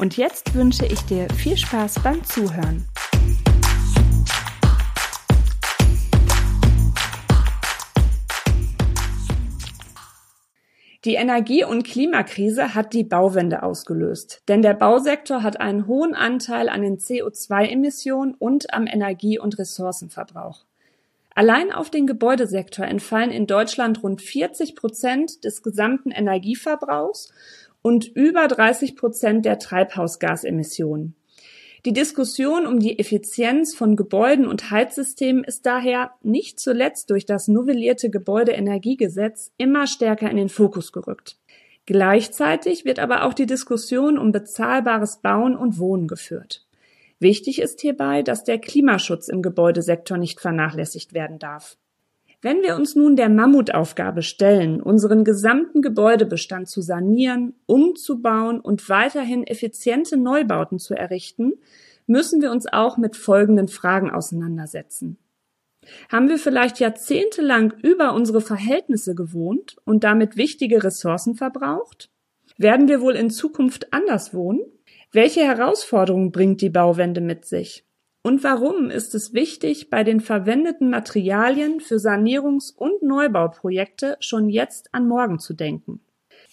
Und jetzt wünsche ich dir viel Spaß beim Zuhören. Die Energie- und Klimakrise hat die Bauwende ausgelöst, denn der Bausektor hat einen hohen Anteil an den CO2-Emissionen und am Energie- und Ressourcenverbrauch. Allein auf den Gebäudesektor entfallen in Deutschland rund 40 Prozent des gesamten Energieverbrauchs und über 30 Prozent der Treibhausgasemissionen. Die Diskussion um die Effizienz von Gebäuden und Heizsystemen ist daher nicht zuletzt durch das novellierte Gebäudeenergiegesetz immer stärker in den Fokus gerückt. Gleichzeitig wird aber auch die Diskussion um bezahlbares Bauen und Wohnen geführt. Wichtig ist hierbei, dass der Klimaschutz im Gebäudesektor nicht vernachlässigt werden darf. Wenn wir uns nun der Mammutaufgabe stellen, unseren gesamten Gebäudebestand zu sanieren, umzubauen und weiterhin effiziente Neubauten zu errichten, müssen wir uns auch mit folgenden Fragen auseinandersetzen. Haben wir vielleicht jahrzehntelang über unsere Verhältnisse gewohnt und damit wichtige Ressourcen verbraucht? Werden wir wohl in Zukunft anders wohnen? Welche Herausforderungen bringt die Bauwende mit sich? Und warum ist es wichtig, bei den verwendeten Materialien für Sanierungs- und Neubauprojekte schon jetzt an morgen zu denken?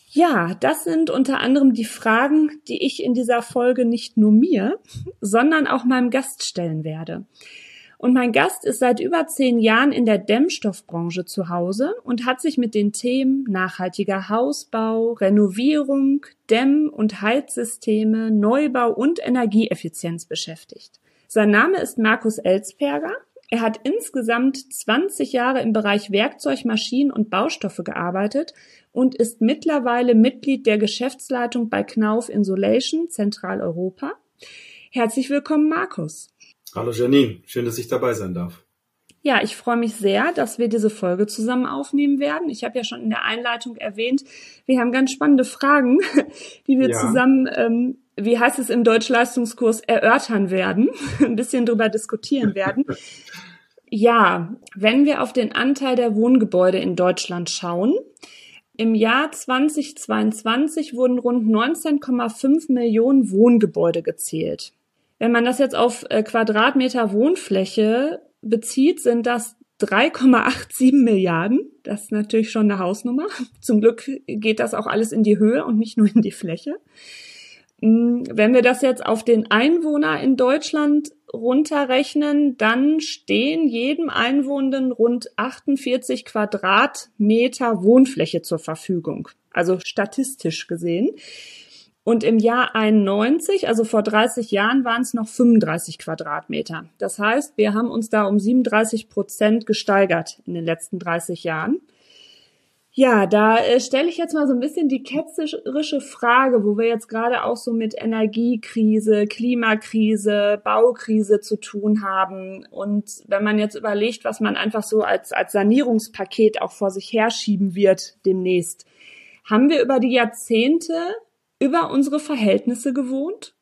Ja, das sind unter anderem die Fragen, die ich in dieser Folge nicht nur mir, sondern auch meinem Gast stellen werde. Und mein Gast ist seit über zehn Jahren in der Dämmstoffbranche zu Hause und hat sich mit den Themen nachhaltiger Hausbau, Renovierung, Dämm- und Heizsysteme, Neubau und Energieeffizienz beschäftigt. Sein Name ist Markus Elsperger. Er hat insgesamt 20 Jahre im Bereich Werkzeug, Maschinen und Baustoffe gearbeitet und ist mittlerweile Mitglied der Geschäftsleitung bei Knauf Insulation Zentraleuropa. Herzlich willkommen, Markus. Hallo Janine, schön, dass ich dabei sein darf. Ja, ich freue mich sehr, dass wir diese Folge zusammen aufnehmen werden. Ich habe ja schon in der Einleitung erwähnt, wir haben ganz spannende Fragen, die wir ja. zusammen, ähm, wie heißt es im Deutschleistungskurs, erörtern werden, ein bisschen drüber diskutieren werden. ja, wenn wir auf den Anteil der Wohngebäude in Deutschland schauen, im Jahr 2022 wurden rund 19,5 Millionen Wohngebäude gezählt. Wenn man das jetzt auf äh, Quadratmeter Wohnfläche bezieht, sind das 3,87 Milliarden. Das ist natürlich schon eine Hausnummer. Zum Glück geht das auch alles in die Höhe und nicht nur in die Fläche. Hm, wenn wir das jetzt auf den Einwohner in Deutschland runterrechnen, dann stehen jedem Einwohnenden rund 48 Quadratmeter Wohnfläche zur Verfügung. Also statistisch gesehen. Und im Jahr 91, also vor 30 Jahren, waren es noch 35 Quadratmeter. Das heißt, wir haben uns da um 37 Prozent gesteigert in den letzten 30 Jahren. Ja, da äh, stelle ich jetzt mal so ein bisschen die ketzerische Frage, wo wir jetzt gerade auch so mit Energiekrise, Klimakrise, Baukrise zu tun haben. Und wenn man jetzt überlegt, was man einfach so als, als Sanierungspaket auch vor sich herschieben wird demnächst, haben wir über die Jahrzehnte über unsere Verhältnisse gewohnt?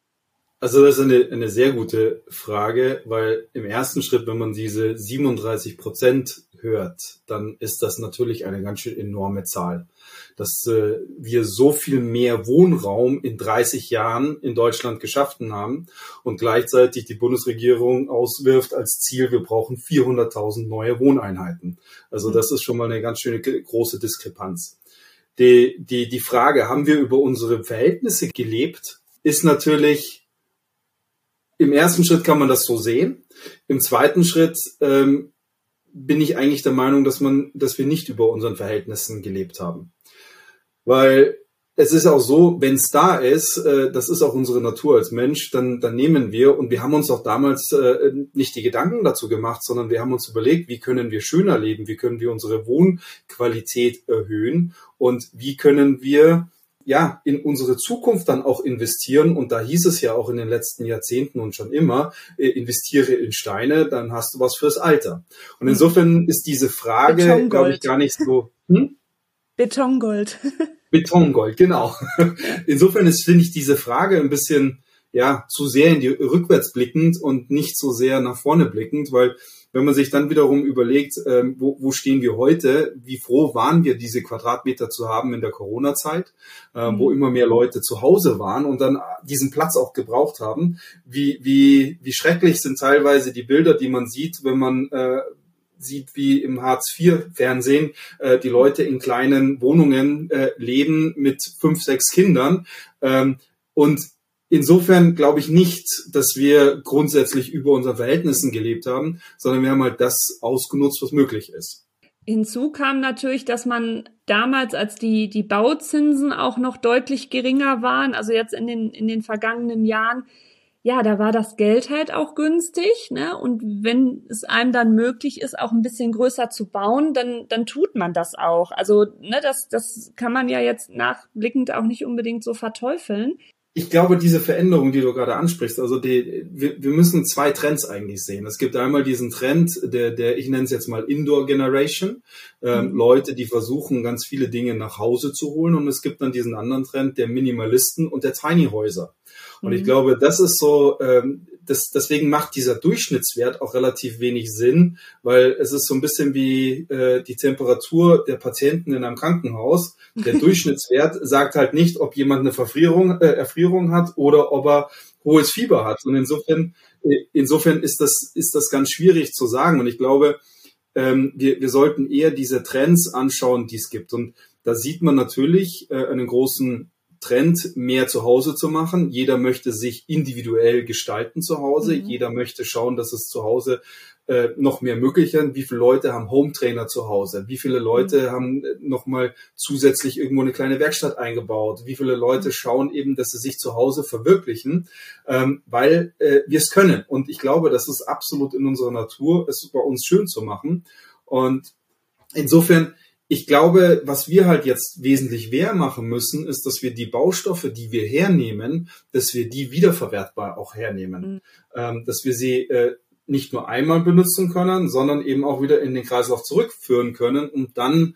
Also das ist eine, eine sehr gute Frage, weil im ersten Schritt, wenn man diese 37 Prozent hört, dann ist das natürlich eine ganz schön enorme Zahl. Dass äh, wir so viel mehr Wohnraum in 30 Jahren in Deutschland geschaffen haben und gleichzeitig die Bundesregierung auswirft als Ziel, wir brauchen 400.000 neue Wohneinheiten. Also das ist schon mal eine ganz schöne große Diskrepanz die, die, die Frage, haben wir über unsere Verhältnisse gelebt, ist natürlich, im ersten Schritt kann man das so sehen. Im zweiten Schritt ähm, bin ich eigentlich der Meinung, dass man, dass wir nicht über unseren Verhältnissen gelebt haben. Weil es ist auch so, wenn es da ist, äh, das ist auch unsere Natur als Mensch, dann, dann nehmen wir und wir haben uns auch damals äh, nicht die Gedanken dazu gemacht, sondern wir haben uns überlegt, wie können wir schöner leben, wie können wir unsere Wohnqualität erhöhen und wie können wir ja, in unsere Zukunft dann auch investieren. Und da hieß es ja auch in den letzten Jahrzehnten und schon immer, äh, investiere in Steine, dann hast du was fürs Alter. Und hm. insofern ist diese Frage, glaube ich, gar nicht so. Hm? Betongold. Betongold, genau. Insofern ist, finde ich, diese Frage ein bisschen, ja, zu sehr in die rückwärts blickend und nicht so sehr nach vorne blickend, weil wenn man sich dann wiederum überlegt, ähm, wo, wo stehen wir heute, wie froh waren wir, diese Quadratmeter zu haben in der Corona-Zeit, äh, mhm. wo immer mehr Leute zu Hause waren und dann diesen Platz auch gebraucht haben, wie, wie, wie schrecklich sind teilweise die Bilder, die man sieht, wenn man äh, sieht, wie im Hartz-IV-Fernsehen äh, die Leute in kleinen Wohnungen äh, leben mit fünf, sechs Kindern. Ähm, und insofern glaube ich nicht, dass wir grundsätzlich über unseren Verhältnissen gelebt haben, sondern wir haben halt das ausgenutzt, was möglich ist. Hinzu kam natürlich, dass man damals, als die, die Bauzinsen auch noch deutlich geringer waren, also jetzt in den, in den vergangenen Jahren, ja, da war das Geld halt auch günstig, ne? Und wenn es einem dann möglich ist, auch ein bisschen größer zu bauen, dann, dann tut man das auch. Also, ne, das, das kann man ja jetzt nachblickend auch nicht unbedingt so verteufeln ich glaube, diese Veränderung, die du gerade ansprichst, also die, wir, wir müssen zwei Trends eigentlich sehen. Es gibt einmal diesen Trend, der, der ich nenne es jetzt mal Indoor Generation, ähm, mhm. Leute, die versuchen, ganz viele Dinge nach Hause zu holen. Und es gibt dann diesen anderen Trend der Minimalisten und der Tiny Häuser. Und mhm. ich glaube, das ist so, ähm, das, deswegen macht dieser Durchschnittswert auch relativ wenig Sinn, weil es ist so ein bisschen wie äh, die Temperatur der Patienten in einem Krankenhaus. Der Durchschnittswert sagt halt nicht, ob jemand eine Verfrierung, äh, Erfrierung hat oder ob er hohes Fieber hat. Und insofern, äh, insofern ist das, ist das ganz schwierig zu sagen. Und ich glaube, ähm, wir, wir sollten eher diese Trends anschauen, die es gibt. Und da sieht man natürlich äh, einen großen Trend, mehr zu Hause zu machen. Jeder möchte sich individuell gestalten zu Hause. Mhm. Jeder möchte schauen, dass es zu Hause äh, noch mehr möglich ist. Wie viele Leute haben Hometrainer zu Hause? Wie viele Leute mhm. haben äh, nochmal zusätzlich irgendwo eine kleine Werkstatt eingebaut? Wie viele Leute mhm. schauen eben, dass sie sich zu Hause verwirklichen, ähm, weil äh, wir es können. Und ich glaube, das ist absolut in unserer Natur, es bei uns schön zu machen. Und insofern ich glaube, was wir halt jetzt wesentlich mehr machen müssen, ist, dass wir die Baustoffe, die wir hernehmen, dass wir die wiederverwertbar auch hernehmen. Mhm. Ähm, dass wir sie äh, nicht nur einmal benutzen können, sondern eben auch wieder in den Kreislauf zurückführen können, um dann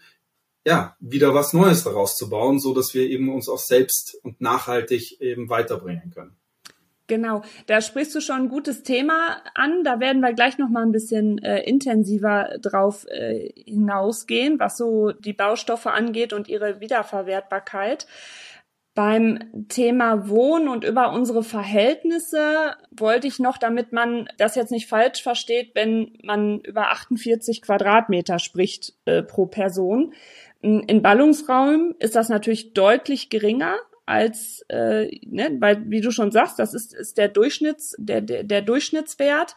ja wieder was Neues daraus zu bauen, so dass wir eben uns auch selbst und nachhaltig eben weiterbringen können. Genau, da sprichst du schon ein gutes Thema an. Da werden wir gleich noch mal ein bisschen äh, intensiver drauf äh, hinausgehen, was so die Baustoffe angeht und ihre Wiederverwertbarkeit. Beim Thema Wohnen und über unsere Verhältnisse wollte ich noch, damit man das jetzt nicht falsch versteht, wenn man über 48 Quadratmeter spricht äh, pro Person. In Ballungsraum ist das natürlich deutlich geringer als, äh, ne, weil wie du schon sagst, das ist, ist der Durchschnitts, der, der, der Durchschnittswert.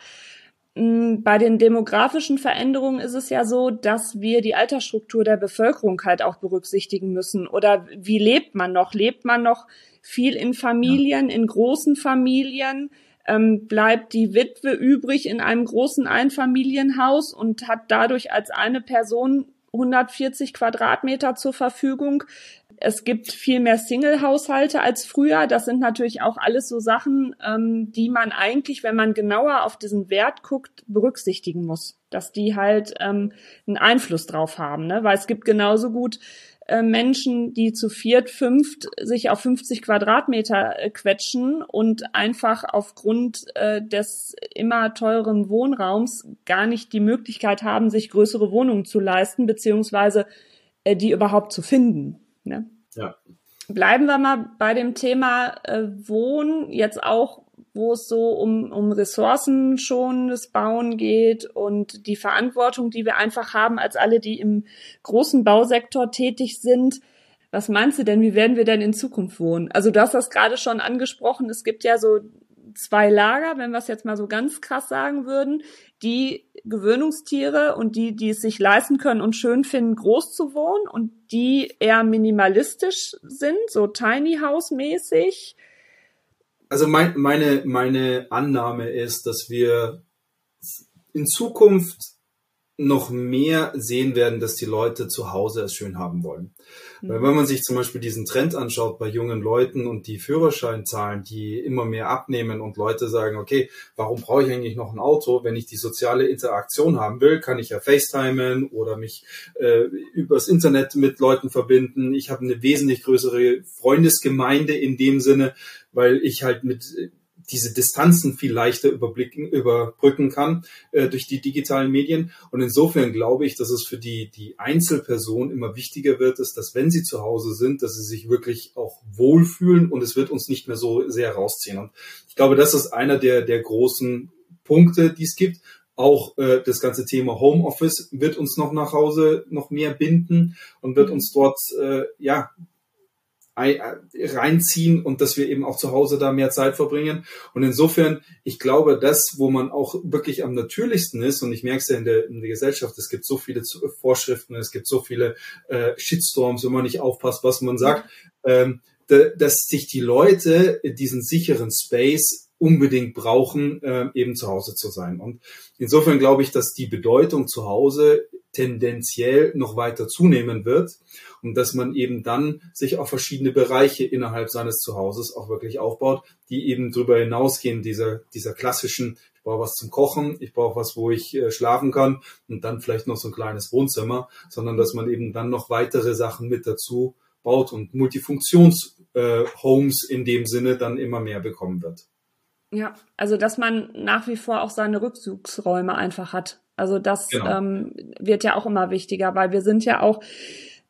Mm, bei den demografischen Veränderungen ist es ja so, dass wir die Altersstruktur der Bevölkerung halt auch berücksichtigen müssen. Oder wie lebt man noch? Lebt man noch viel in Familien, ja. in großen Familien? Ähm, bleibt die Witwe übrig in einem großen Einfamilienhaus und hat dadurch als eine Person 140 Quadratmeter zur Verfügung. Es gibt viel mehr Single-Haushalte als früher. Das sind natürlich auch alles so Sachen, ähm, die man eigentlich, wenn man genauer auf diesen Wert guckt, berücksichtigen muss. Dass die halt ähm, einen Einfluss drauf haben. Ne? Weil es gibt genauso gut äh, Menschen, die zu viert, fünft sich auf 50 Quadratmeter äh, quetschen und einfach aufgrund äh, des immer teuren Wohnraums gar nicht die Möglichkeit haben, sich größere Wohnungen zu leisten, beziehungsweise äh, die überhaupt zu finden. Ne? Ja. Bleiben wir mal bei dem Thema äh, Wohnen, jetzt auch, wo es so um, um ressourcenschonendes Bauen geht und die Verantwortung, die wir einfach haben als alle, die im großen Bausektor tätig sind. Was meinst du denn, wie werden wir denn in Zukunft wohnen? Also du hast das gerade schon angesprochen, es gibt ja so zwei Lager, wenn wir es jetzt mal so ganz krass sagen würden, die Gewöhnungstiere und die, die es sich leisten können und schön finden, groß zu wohnen und die eher minimalistisch sind, so Tiny House mäßig. Also mein, meine, meine Annahme ist, dass wir in Zukunft noch mehr sehen werden, dass die Leute zu Hause es schön haben wollen. Weil wenn man sich zum Beispiel diesen Trend anschaut bei jungen Leuten und die Führerscheinzahlen, die immer mehr abnehmen und Leute sagen, okay, warum brauche ich eigentlich noch ein Auto? Wenn ich die soziale Interaktion haben will, kann ich ja FaceTimen oder mich äh, übers Internet mit Leuten verbinden. Ich habe eine wesentlich größere Freundesgemeinde in dem Sinne, weil ich halt mit diese Distanzen viel leichter überblicken, überbrücken kann äh, durch die digitalen Medien. Und insofern glaube ich, dass es für die, die Einzelperson immer wichtiger wird, ist, dass wenn sie zu Hause sind, dass sie sich wirklich auch wohlfühlen und es wird uns nicht mehr so sehr rausziehen. Und ich glaube, das ist einer der, der großen Punkte, die es gibt. Auch äh, das ganze Thema Homeoffice wird uns noch nach Hause noch mehr binden und wird mhm. uns dort äh, ja reinziehen und dass wir eben auch zu Hause da mehr Zeit verbringen. Und insofern, ich glaube, das, wo man auch wirklich am natürlichsten ist, und ich merke es ja in der, in der Gesellschaft, es gibt so viele Vorschriften, es gibt so viele äh, Shitstorms, wenn man nicht aufpasst, was man sagt, ähm, dass sich die Leute diesen sicheren Space unbedingt brauchen, äh, eben zu Hause zu sein. Und insofern glaube ich, dass die Bedeutung zu Hause tendenziell noch weiter zunehmen wird und dass man eben dann sich auf verschiedene Bereiche innerhalb seines Zuhauses auch wirklich aufbaut, die eben darüber hinausgehen, dieser, dieser klassischen, ich brauche was zum Kochen, ich brauche was, wo ich äh, schlafen kann und dann vielleicht noch so ein kleines Wohnzimmer, sondern dass man eben dann noch weitere Sachen mit dazu baut und Multifunktions-Homes äh, in dem Sinne dann immer mehr bekommen wird. Ja, also dass man nach wie vor auch seine Rückzugsräume einfach hat. Also das genau. ähm, wird ja auch immer wichtiger, weil wir sind ja auch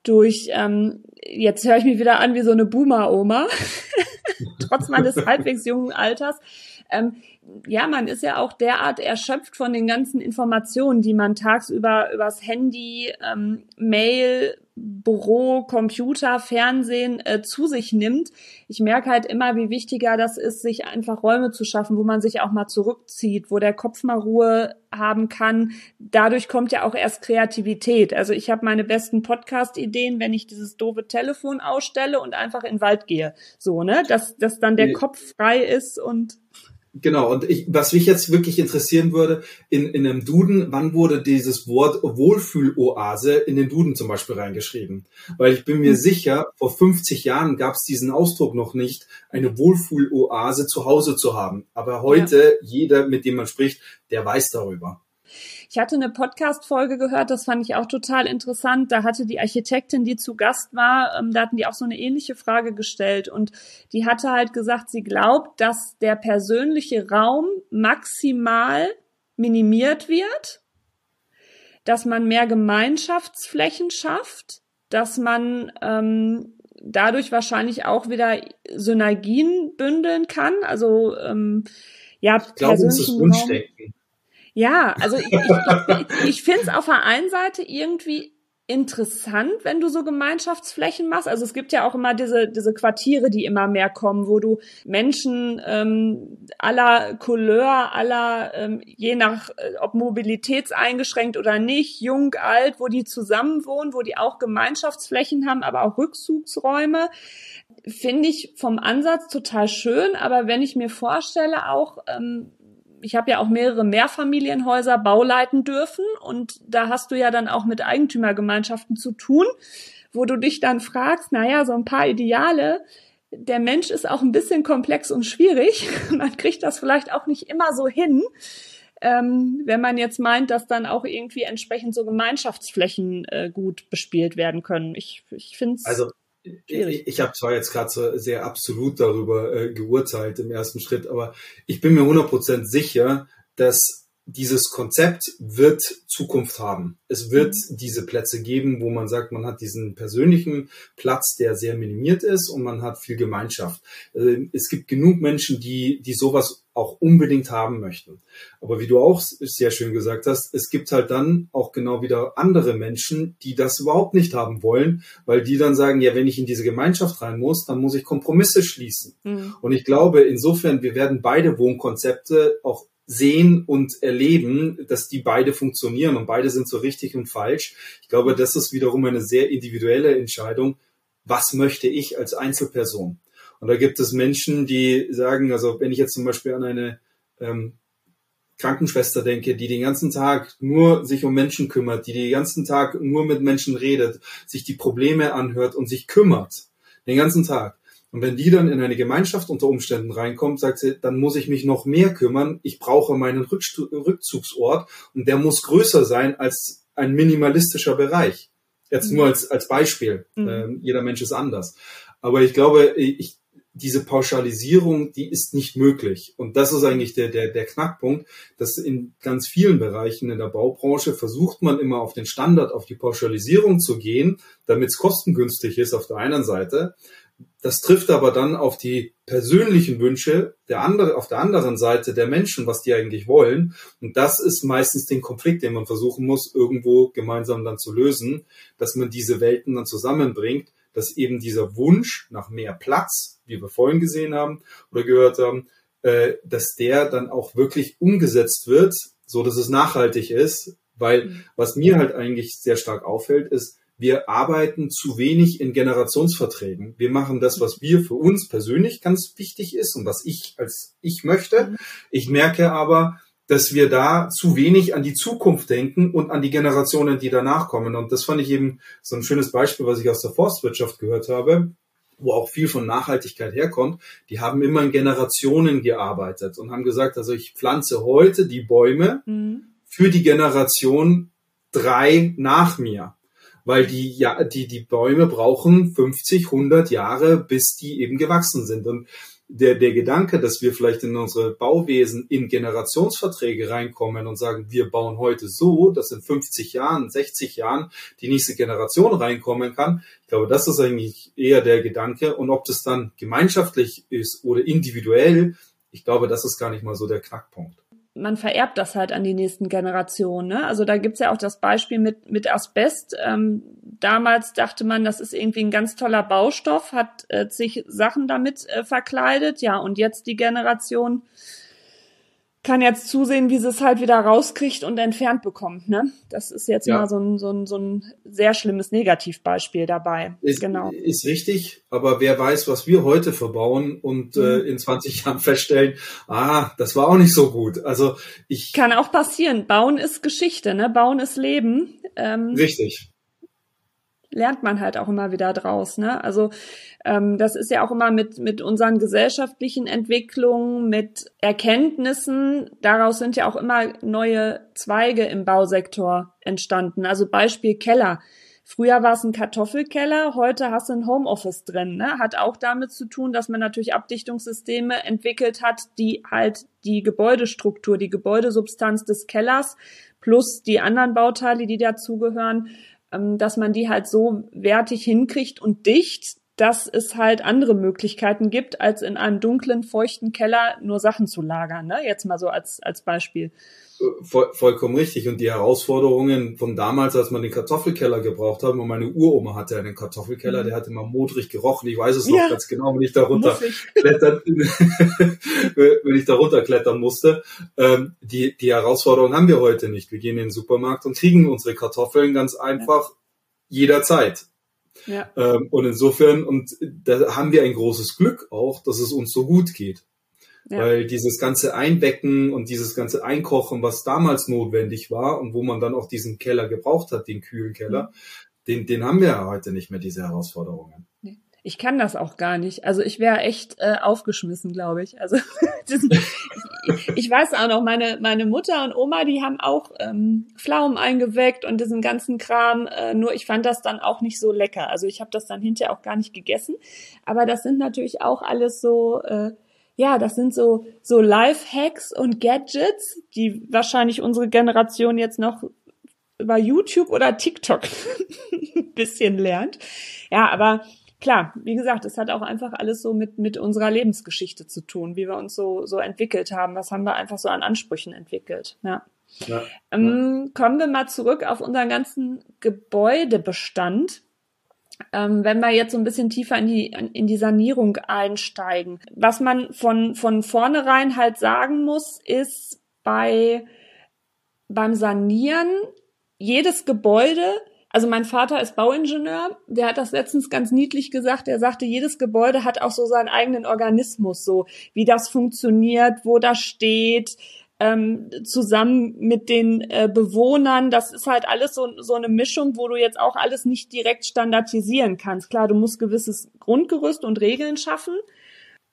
durch, ähm, jetzt höre ich mich wieder an wie so eine Boomer-Oma, trotz meines halbwegs jungen Alters. Ähm, ja, man ist ja auch derart erschöpft von den ganzen Informationen, die man tagsüber übers Handy, ähm, Mail, Büro, Computer, Fernsehen äh, zu sich nimmt. Ich merke halt immer, wie wichtiger das ist, sich einfach Räume zu schaffen, wo man sich auch mal zurückzieht, wo der Kopf mal Ruhe haben kann. Dadurch kommt ja auch erst Kreativität. Also ich habe meine besten Podcast-Ideen, wenn ich dieses doofe Telefon ausstelle und einfach in den Wald gehe. So, ne? Dass, dass dann der Kopf frei ist und Genau, und ich, was mich jetzt wirklich interessieren würde, in, in einem Duden, wann wurde dieses Wort Wohlfühloase in den Duden zum Beispiel reingeschrieben? Weil ich bin mir mhm. sicher, vor 50 Jahren gab es diesen Ausdruck noch nicht, eine Wohlfühloase zu Hause zu haben. Aber heute, ja. jeder, mit dem man spricht, der weiß darüber. Ich hatte eine Podcast-Folge gehört, das fand ich auch total interessant. Da hatte die Architektin, die zu Gast war, ähm, da hatten die auch so eine ähnliche Frage gestellt und die hatte halt gesagt, sie glaubt, dass der persönliche Raum maximal minimiert wird, dass man mehr Gemeinschaftsflächen schafft, dass man ähm, dadurch wahrscheinlich auch wieder Synergien bündeln kann. Also ähm, ja, ich glaube, es ist Wunschdenken. Ja, also ich, ich, ich finde es auf der einen Seite irgendwie interessant, wenn du so Gemeinschaftsflächen machst. Also es gibt ja auch immer diese, diese Quartiere, die immer mehr kommen, wo du Menschen ähm, aller Couleur, aller, ähm, je nach, äh, ob mobilitätseingeschränkt oder nicht, jung, alt, wo die zusammen wohnen, wo die auch Gemeinschaftsflächen haben, aber auch Rückzugsräume. Finde ich vom Ansatz total schön, aber wenn ich mir vorstelle, auch ähm, ich habe ja auch mehrere Mehrfamilienhäuser bauleiten dürfen und da hast du ja dann auch mit Eigentümergemeinschaften zu tun, wo du dich dann fragst, naja, so ein paar Ideale, der Mensch ist auch ein bisschen komplex und schwierig. Man kriegt das vielleicht auch nicht immer so hin, ähm, wenn man jetzt meint, dass dann auch irgendwie entsprechend so Gemeinschaftsflächen äh, gut bespielt werden können. Ich, ich finde es. Also ich, ich habe zwar jetzt gerade so sehr absolut darüber äh, geurteilt im ersten Schritt, aber ich bin mir 100% sicher, dass dieses Konzept wird Zukunft haben. Es wird mhm. diese Plätze geben, wo man sagt, man hat diesen persönlichen Platz, der sehr minimiert ist und man hat viel Gemeinschaft. Äh, es gibt genug Menschen, die, die sowas auch unbedingt haben möchten. Aber wie du auch sehr schön gesagt hast, es gibt halt dann auch genau wieder andere Menschen, die das überhaupt nicht haben wollen, weil die dann sagen, ja, wenn ich in diese Gemeinschaft rein muss, dann muss ich Kompromisse schließen. Mhm. Und ich glaube, insofern, wir werden beide Wohnkonzepte auch sehen und erleben, dass die beide funktionieren und beide sind so richtig und falsch. Ich glaube, das ist wiederum eine sehr individuelle Entscheidung. Was möchte ich als Einzelperson? Und da gibt es Menschen, die sagen, also wenn ich jetzt zum Beispiel an eine ähm, Krankenschwester denke, die den ganzen Tag nur sich um Menschen kümmert, die den ganzen Tag nur mit Menschen redet, sich die Probleme anhört und sich kümmert, den ganzen Tag. Und wenn die dann in eine Gemeinschaft unter Umständen reinkommt, sagt sie, dann muss ich mich noch mehr kümmern. Ich brauche meinen Rückzugsort und der muss größer sein als ein minimalistischer Bereich. Jetzt mhm. nur als, als Beispiel. Mhm. Ähm, jeder Mensch ist anders. Aber ich glaube, ich, diese Pauschalisierung, die ist nicht möglich. Und das ist eigentlich der, der, der Knackpunkt, dass in ganz vielen Bereichen in der Baubranche versucht man immer auf den Standard, auf die Pauschalisierung zu gehen, damit es kostengünstig ist auf der einen Seite. Das trifft aber dann auf die persönlichen Wünsche der andere, auf der anderen Seite der Menschen, was die eigentlich wollen. Und das ist meistens den Konflikt, den man versuchen muss, irgendwo gemeinsam dann zu lösen, dass man diese Welten dann zusammenbringt, dass eben dieser Wunsch nach mehr Platz, wie wir vorhin gesehen haben oder gehört haben, äh, dass der dann auch wirklich umgesetzt wird, so dass es nachhaltig ist. Weil mhm. was mir halt eigentlich sehr stark auffällt, ist, wir arbeiten zu wenig in Generationsverträgen. Wir machen das, was wir für uns persönlich ganz wichtig ist und was ich als ich möchte. Mhm. Ich merke aber, dass wir da zu wenig an die Zukunft denken und an die Generationen, die danach kommen. Und das fand ich eben so ein schönes Beispiel, was ich aus der Forstwirtschaft gehört habe wo auch viel von Nachhaltigkeit herkommt, die haben immer in Generationen gearbeitet und haben gesagt, also ich pflanze heute die Bäume mhm. für die Generation drei nach mir weil die ja die die Bäume brauchen 50, 100 Jahre, bis die eben gewachsen sind und der, der Gedanke, dass wir vielleicht in unsere Bauwesen in Generationsverträge reinkommen und sagen, wir bauen heute so, dass in 50 Jahren, 60 Jahren die nächste Generation reinkommen kann. Ich glaube, das ist eigentlich eher der Gedanke. Und ob das dann gemeinschaftlich ist oder individuell, ich glaube, das ist gar nicht mal so der Knackpunkt man vererbt das halt an die nächsten Generationen. Ne? Also da gibt's ja auch das Beispiel mit, mit Asbest. Ähm, damals dachte man, das ist irgendwie ein ganz toller Baustoff, hat äh, sich Sachen damit äh, verkleidet. Ja, und jetzt die Generation kann jetzt zusehen, wie sie es halt wieder rauskriegt und entfernt bekommt. Ne? Das ist jetzt ja. mal so ein, so, ein, so ein sehr schlimmes Negativbeispiel dabei. Ist, genau. ist richtig, aber wer weiß, was wir heute verbauen und äh, mhm. äh, in 20 Jahren feststellen, ah, das war auch nicht so gut. Also ich kann auch passieren. Bauen ist Geschichte, ne? Bauen ist Leben. Ähm, richtig lernt man halt auch immer wieder draus. Ne? Also ähm, das ist ja auch immer mit, mit unseren gesellschaftlichen Entwicklungen, mit Erkenntnissen, daraus sind ja auch immer neue Zweige im Bausektor entstanden. Also Beispiel Keller. Früher war es ein Kartoffelkeller, heute hast du ein Homeoffice drin. Ne? Hat auch damit zu tun, dass man natürlich Abdichtungssysteme entwickelt hat, die halt die Gebäudestruktur, die Gebäudesubstanz des Kellers plus die anderen Bauteile, die dazugehören, dass man die halt so wertig hinkriegt und dicht, dass es halt andere Möglichkeiten gibt, als in einem dunklen, feuchten Keller nur Sachen zu lagern. Ne? Jetzt mal so als, als Beispiel. Voll, vollkommen richtig. Und die Herausforderungen von damals, als man den Kartoffelkeller gebraucht hat, und meine Uroma hatte einen Kartoffelkeller, mhm. der hat immer modrig gerochen. Ich weiß es noch ja, ganz genau, wenn ich darunter klettern, wenn ich darunter klettern musste. Ähm, die, die Herausforderungen haben wir heute nicht. Wir gehen in den Supermarkt und kriegen unsere Kartoffeln ganz einfach ja. jederzeit. Ja. Ähm, und insofern, und da haben wir ein großes Glück auch, dass es uns so gut geht. Ja. Weil dieses ganze Einbecken und dieses ganze Einkochen, was damals notwendig war und wo man dann auch diesen Keller gebraucht hat, den kühlen Keller, mhm. den, den haben wir ja heute nicht mehr, diese Herausforderungen. Ich kann das auch gar nicht. Also ich wäre echt äh, aufgeschmissen, glaube ich. Also das, ich, ich weiß auch noch, meine, meine Mutter und Oma, die haben auch ähm, Pflaumen eingeweckt und diesen ganzen Kram. Äh, nur ich fand das dann auch nicht so lecker. Also ich habe das dann hinterher auch gar nicht gegessen. Aber das sind natürlich auch alles so, äh, ja, das sind so, so Life-Hacks und Gadgets, die wahrscheinlich unsere Generation jetzt noch über YouTube oder TikTok ein bisschen lernt. Ja, aber klar, wie gesagt, es hat auch einfach alles so mit, mit unserer Lebensgeschichte zu tun, wie wir uns so, so entwickelt haben. Was haben wir einfach so an Ansprüchen entwickelt? Ja. ja, ähm. Kommen wir mal zurück auf unseren ganzen Gebäudebestand. Ähm, wenn wir jetzt so ein bisschen tiefer in die, in die Sanierung einsteigen. Was man von, von vornherein halt sagen muss, ist bei, beim Sanieren jedes Gebäude also mein Vater ist Bauingenieur, der hat das letztens ganz niedlich gesagt. Er sagte, jedes Gebäude hat auch so seinen eigenen Organismus, so wie das funktioniert, wo das steht, ähm, zusammen mit den äh, Bewohnern. Das ist halt alles so, so eine Mischung, wo du jetzt auch alles nicht direkt standardisieren kannst. Klar, du musst gewisses Grundgerüst und Regeln schaffen.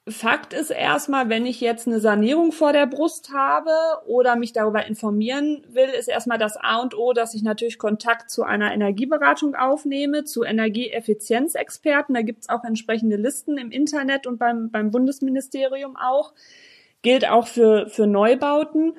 Fakt ist erstmal, wenn ich jetzt eine Sanierung vor der Brust habe oder mich darüber informieren will, ist erstmal das A und O, dass ich natürlich Kontakt zu einer Energieberatung aufnehme, zu Energieeffizienzexperten. Da gibt's auch entsprechende Listen im Internet und beim, beim Bundesministerium auch. Gilt auch für, für Neubauten.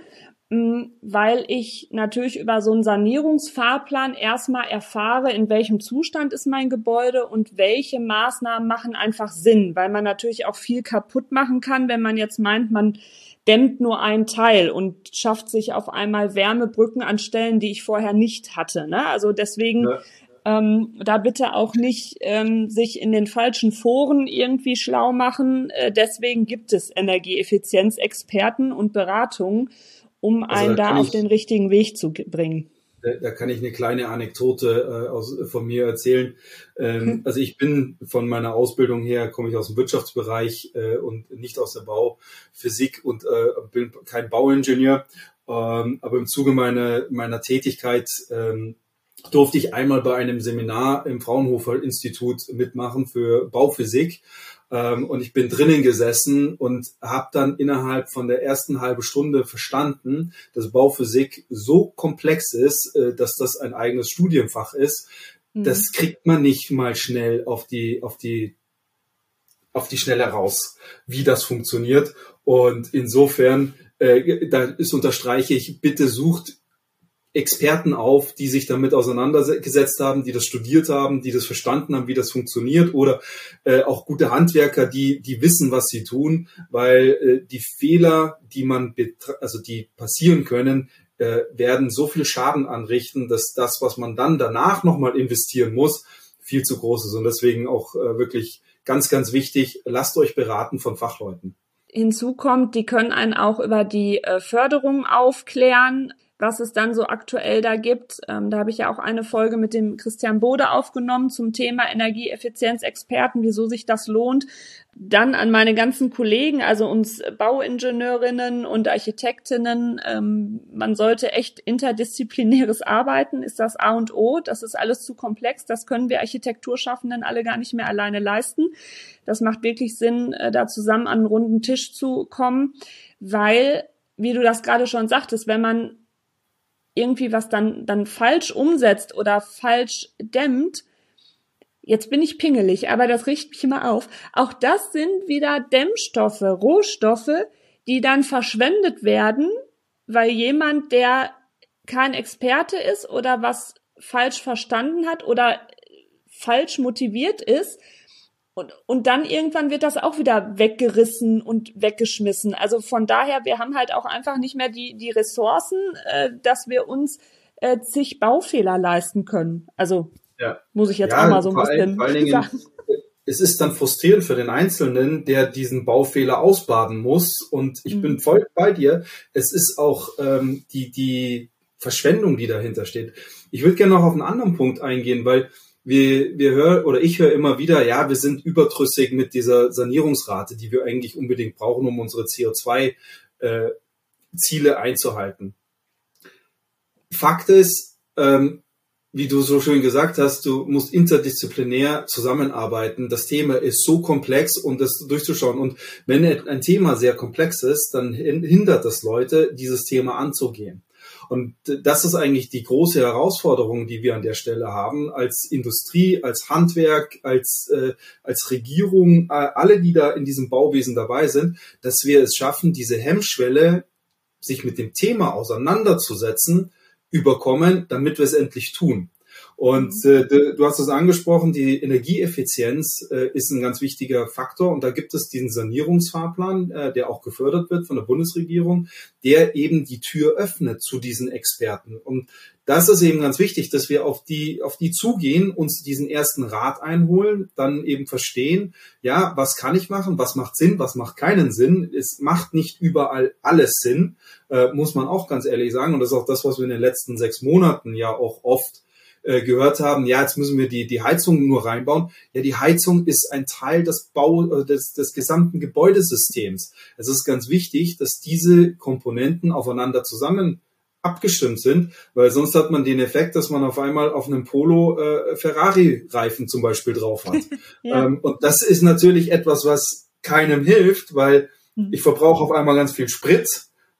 Mm, weil ich natürlich über so einen Sanierungsfahrplan erstmal erfahre, in welchem Zustand ist mein Gebäude und welche Maßnahmen machen einfach Sinn, weil man natürlich auch viel kaputt machen kann, wenn man jetzt meint, man dämmt nur einen Teil und schafft sich auf einmal Wärmebrücken an Stellen, die ich vorher nicht hatte. Ne? Also deswegen ja. ähm, da bitte auch nicht ähm, sich in den falschen Foren irgendwie schlau machen. Äh, deswegen gibt es Energieeffizienzexperten und Beratungen um also einen da, da auf ich, den richtigen Weg zu bringen. Da, da kann ich eine kleine Anekdote äh, aus, von mir erzählen. Ähm, hm. Also ich bin von meiner Ausbildung her, komme ich aus dem Wirtschaftsbereich äh, und nicht aus der Bauphysik und äh, bin kein Bauingenieur. Ähm, aber im Zuge meiner, meiner Tätigkeit ähm, durfte ich einmal bei einem Seminar im Fraunhofer Institut mitmachen für Bauphysik und ich bin drinnen gesessen und habe dann innerhalb von der ersten halben Stunde verstanden, dass Bauphysik so komplex ist, äh, dass das ein eigenes Studienfach ist. Mhm. Das kriegt man nicht mal schnell auf die, auf die, auf die Schnelle raus, wie das funktioniert. Und insofern, äh, da ist unterstreiche ich, bitte sucht Experten auf, die sich damit auseinandergesetzt haben, die das studiert haben, die das verstanden haben, wie das funktioniert oder äh, auch gute Handwerker, die die wissen, was sie tun, weil äh, die Fehler, die man also die passieren können, äh, werden so viel Schaden anrichten, dass das, was man dann danach nochmal investieren muss, viel zu groß ist und deswegen auch äh, wirklich ganz, ganz wichtig, lasst euch beraten von Fachleuten. Hinzu kommt, die können einen auch über die äh, Förderung aufklären was es dann so aktuell da gibt. Ähm, da habe ich ja auch eine Folge mit dem Christian Bode aufgenommen zum Thema Energieeffizienzexperten, wieso sich das lohnt. Dann an meine ganzen Kollegen, also uns Bauingenieurinnen und Architektinnen. Ähm, man sollte echt interdisziplinäres Arbeiten, ist das A und O. Das ist alles zu komplex. Das können wir Architekturschaffenden alle gar nicht mehr alleine leisten. Das macht wirklich Sinn, äh, da zusammen an einen runden Tisch zu kommen, weil wie du das gerade schon sagtest, wenn man irgendwie was dann, dann falsch umsetzt oder falsch dämmt, jetzt bin ich pingelig, aber das riecht mich immer auf. Auch das sind wieder Dämmstoffe, Rohstoffe, die dann verschwendet werden, weil jemand, der kein Experte ist oder was falsch verstanden hat oder falsch motiviert ist, und, und dann irgendwann wird das auch wieder weggerissen und weggeschmissen. Also von daher, wir haben halt auch einfach nicht mehr die, die Ressourcen, äh, dass wir uns äh, zig Baufehler leisten können. Also ja. muss ich jetzt ja, auch mal so ein bisschen sagen. Es ist dann frustrierend für den Einzelnen, der diesen Baufehler ausbaden muss. Und ich mhm. bin voll bei dir. Es ist auch ähm, die, die Verschwendung, die dahinter steht. Ich würde gerne noch auf einen anderen Punkt eingehen, weil wir, wir hören oder ich höre immer wieder, ja, wir sind überdrüssig mit dieser Sanierungsrate, die wir eigentlich unbedingt brauchen, um unsere CO2-Ziele äh, einzuhalten. Fakt ist, ähm, wie du so schön gesagt hast, du musst interdisziplinär zusammenarbeiten. Das Thema ist so komplex, um das durchzuschauen. Und wenn ein Thema sehr komplex ist, dann hindert das Leute, dieses Thema anzugehen. Und das ist eigentlich die große Herausforderung, die wir an der Stelle haben, als Industrie, als Handwerk, als, äh, als Regierung, äh, alle, die da in diesem Bauwesen dabei sind, dass wir es schaffen, diese Hemmschwelle, sich mit dem Thema auseinanderzusetzen, überkommen, damit wir es endlich tun. Und mhm. äh, du hast es angesprochen, die Energieeffizienz äh, ist ein ganz wichtiger Faktor. Und da gibt es diesen Sanierungsfahrplan, äh, der auch gefördert wird von der Bundesregierung, der eben die Tür öffnet zu diesen Experten. Und das ist eben ganz wichtig, dass wir auf die, auf die zugehen, uns diesen ersten Rat einholen, dann eben verstehen, ja, was kann ich machen, was macht Sinn, was macht keinen Sinn. Es macht nicht überall alles Sinn, äh, muss man auch ganz ehrlich sagen. Und das ist auch das, was wir in den letzten sechs Monaten ja auch oft äh, gehört haben, ja, jetzt müssen wir die, die Heizung nur reinbauen. Ja, die Heizung ist ein Teil des Bau, äh, des, des gesamten Gebäudesystems. Es ist ganz wichtig, dass diese Komponenten aufeinander zusammen abgestimmt sind, weil sonst hat man den Effekt, dass man auf einmal auf einem Polo äh, Ferrari-Reifen zum Beispiel drauf hat. ja. ähm, und das ist natürlich etwas, was keinem hilft, weil mhm. ich verbrauche auf einmal ganz viel Sprit,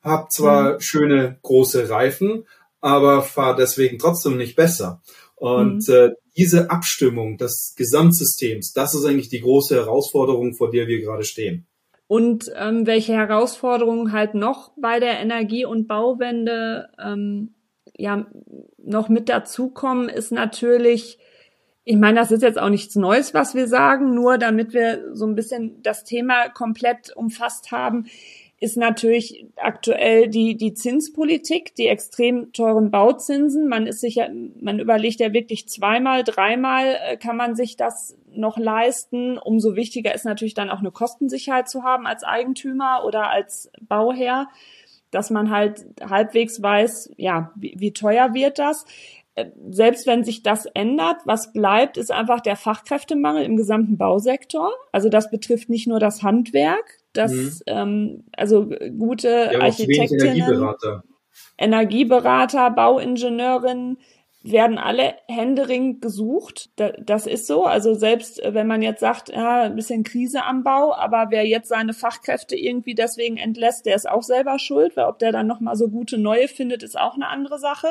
habe zwar mhm. schöne große Reifen, aber fahre deswegen trotzdem nicht besser. Und mhm. äh, diese Abstimmung des Gesamtsystems, das ist eigentlich die große Herausforderung, vor der wir gerade stehen. Und ähm, welche Herausforderungen halt noch bei der Energie- und Bauwende ähm, ja noch mit dazukommen, ist natürlich, ich meine, das ist jetzt auch nichts Neues, was wir sagen, nur damit wir so ein bisschen das Thema komplett umfasst haben, ist natürlich aktuell die, die Zinspolitik, die extrem teuren Bauzinsen. Man ist sicher, man überlegt ja wirklich zweimal, dreimal äh, kann man sich das noch leisten. Umso wichtiger ist natürlich dann auch eine Kostensicherheit zu haben als Eigentümer oder als Bauherr, dass man halt halbwegs weiß, ja, wie, wie teuer wird das selbst wenn sich das ändert, was bleibt, ist einfach der Fachkräftemangel im gesamten Bausektor. Also das betrifft nicht nur das Handwerk, dass mhm. ähm, also gute ja, Architektinnen, Energieberater. Energieberater, Bauingenieurinnen werden alle händeringend gesucht. Das ist so. Also selbst äh, wenn man jetzt sagt, ja, ein bisschen Krise am Bau, aber wer jetzt seine Fachkräfte irgendwie deswegen entlässt, der ist auch selber schuld, weil ob der dann nochmal so gute neue findet, ist auch eine andere Sache.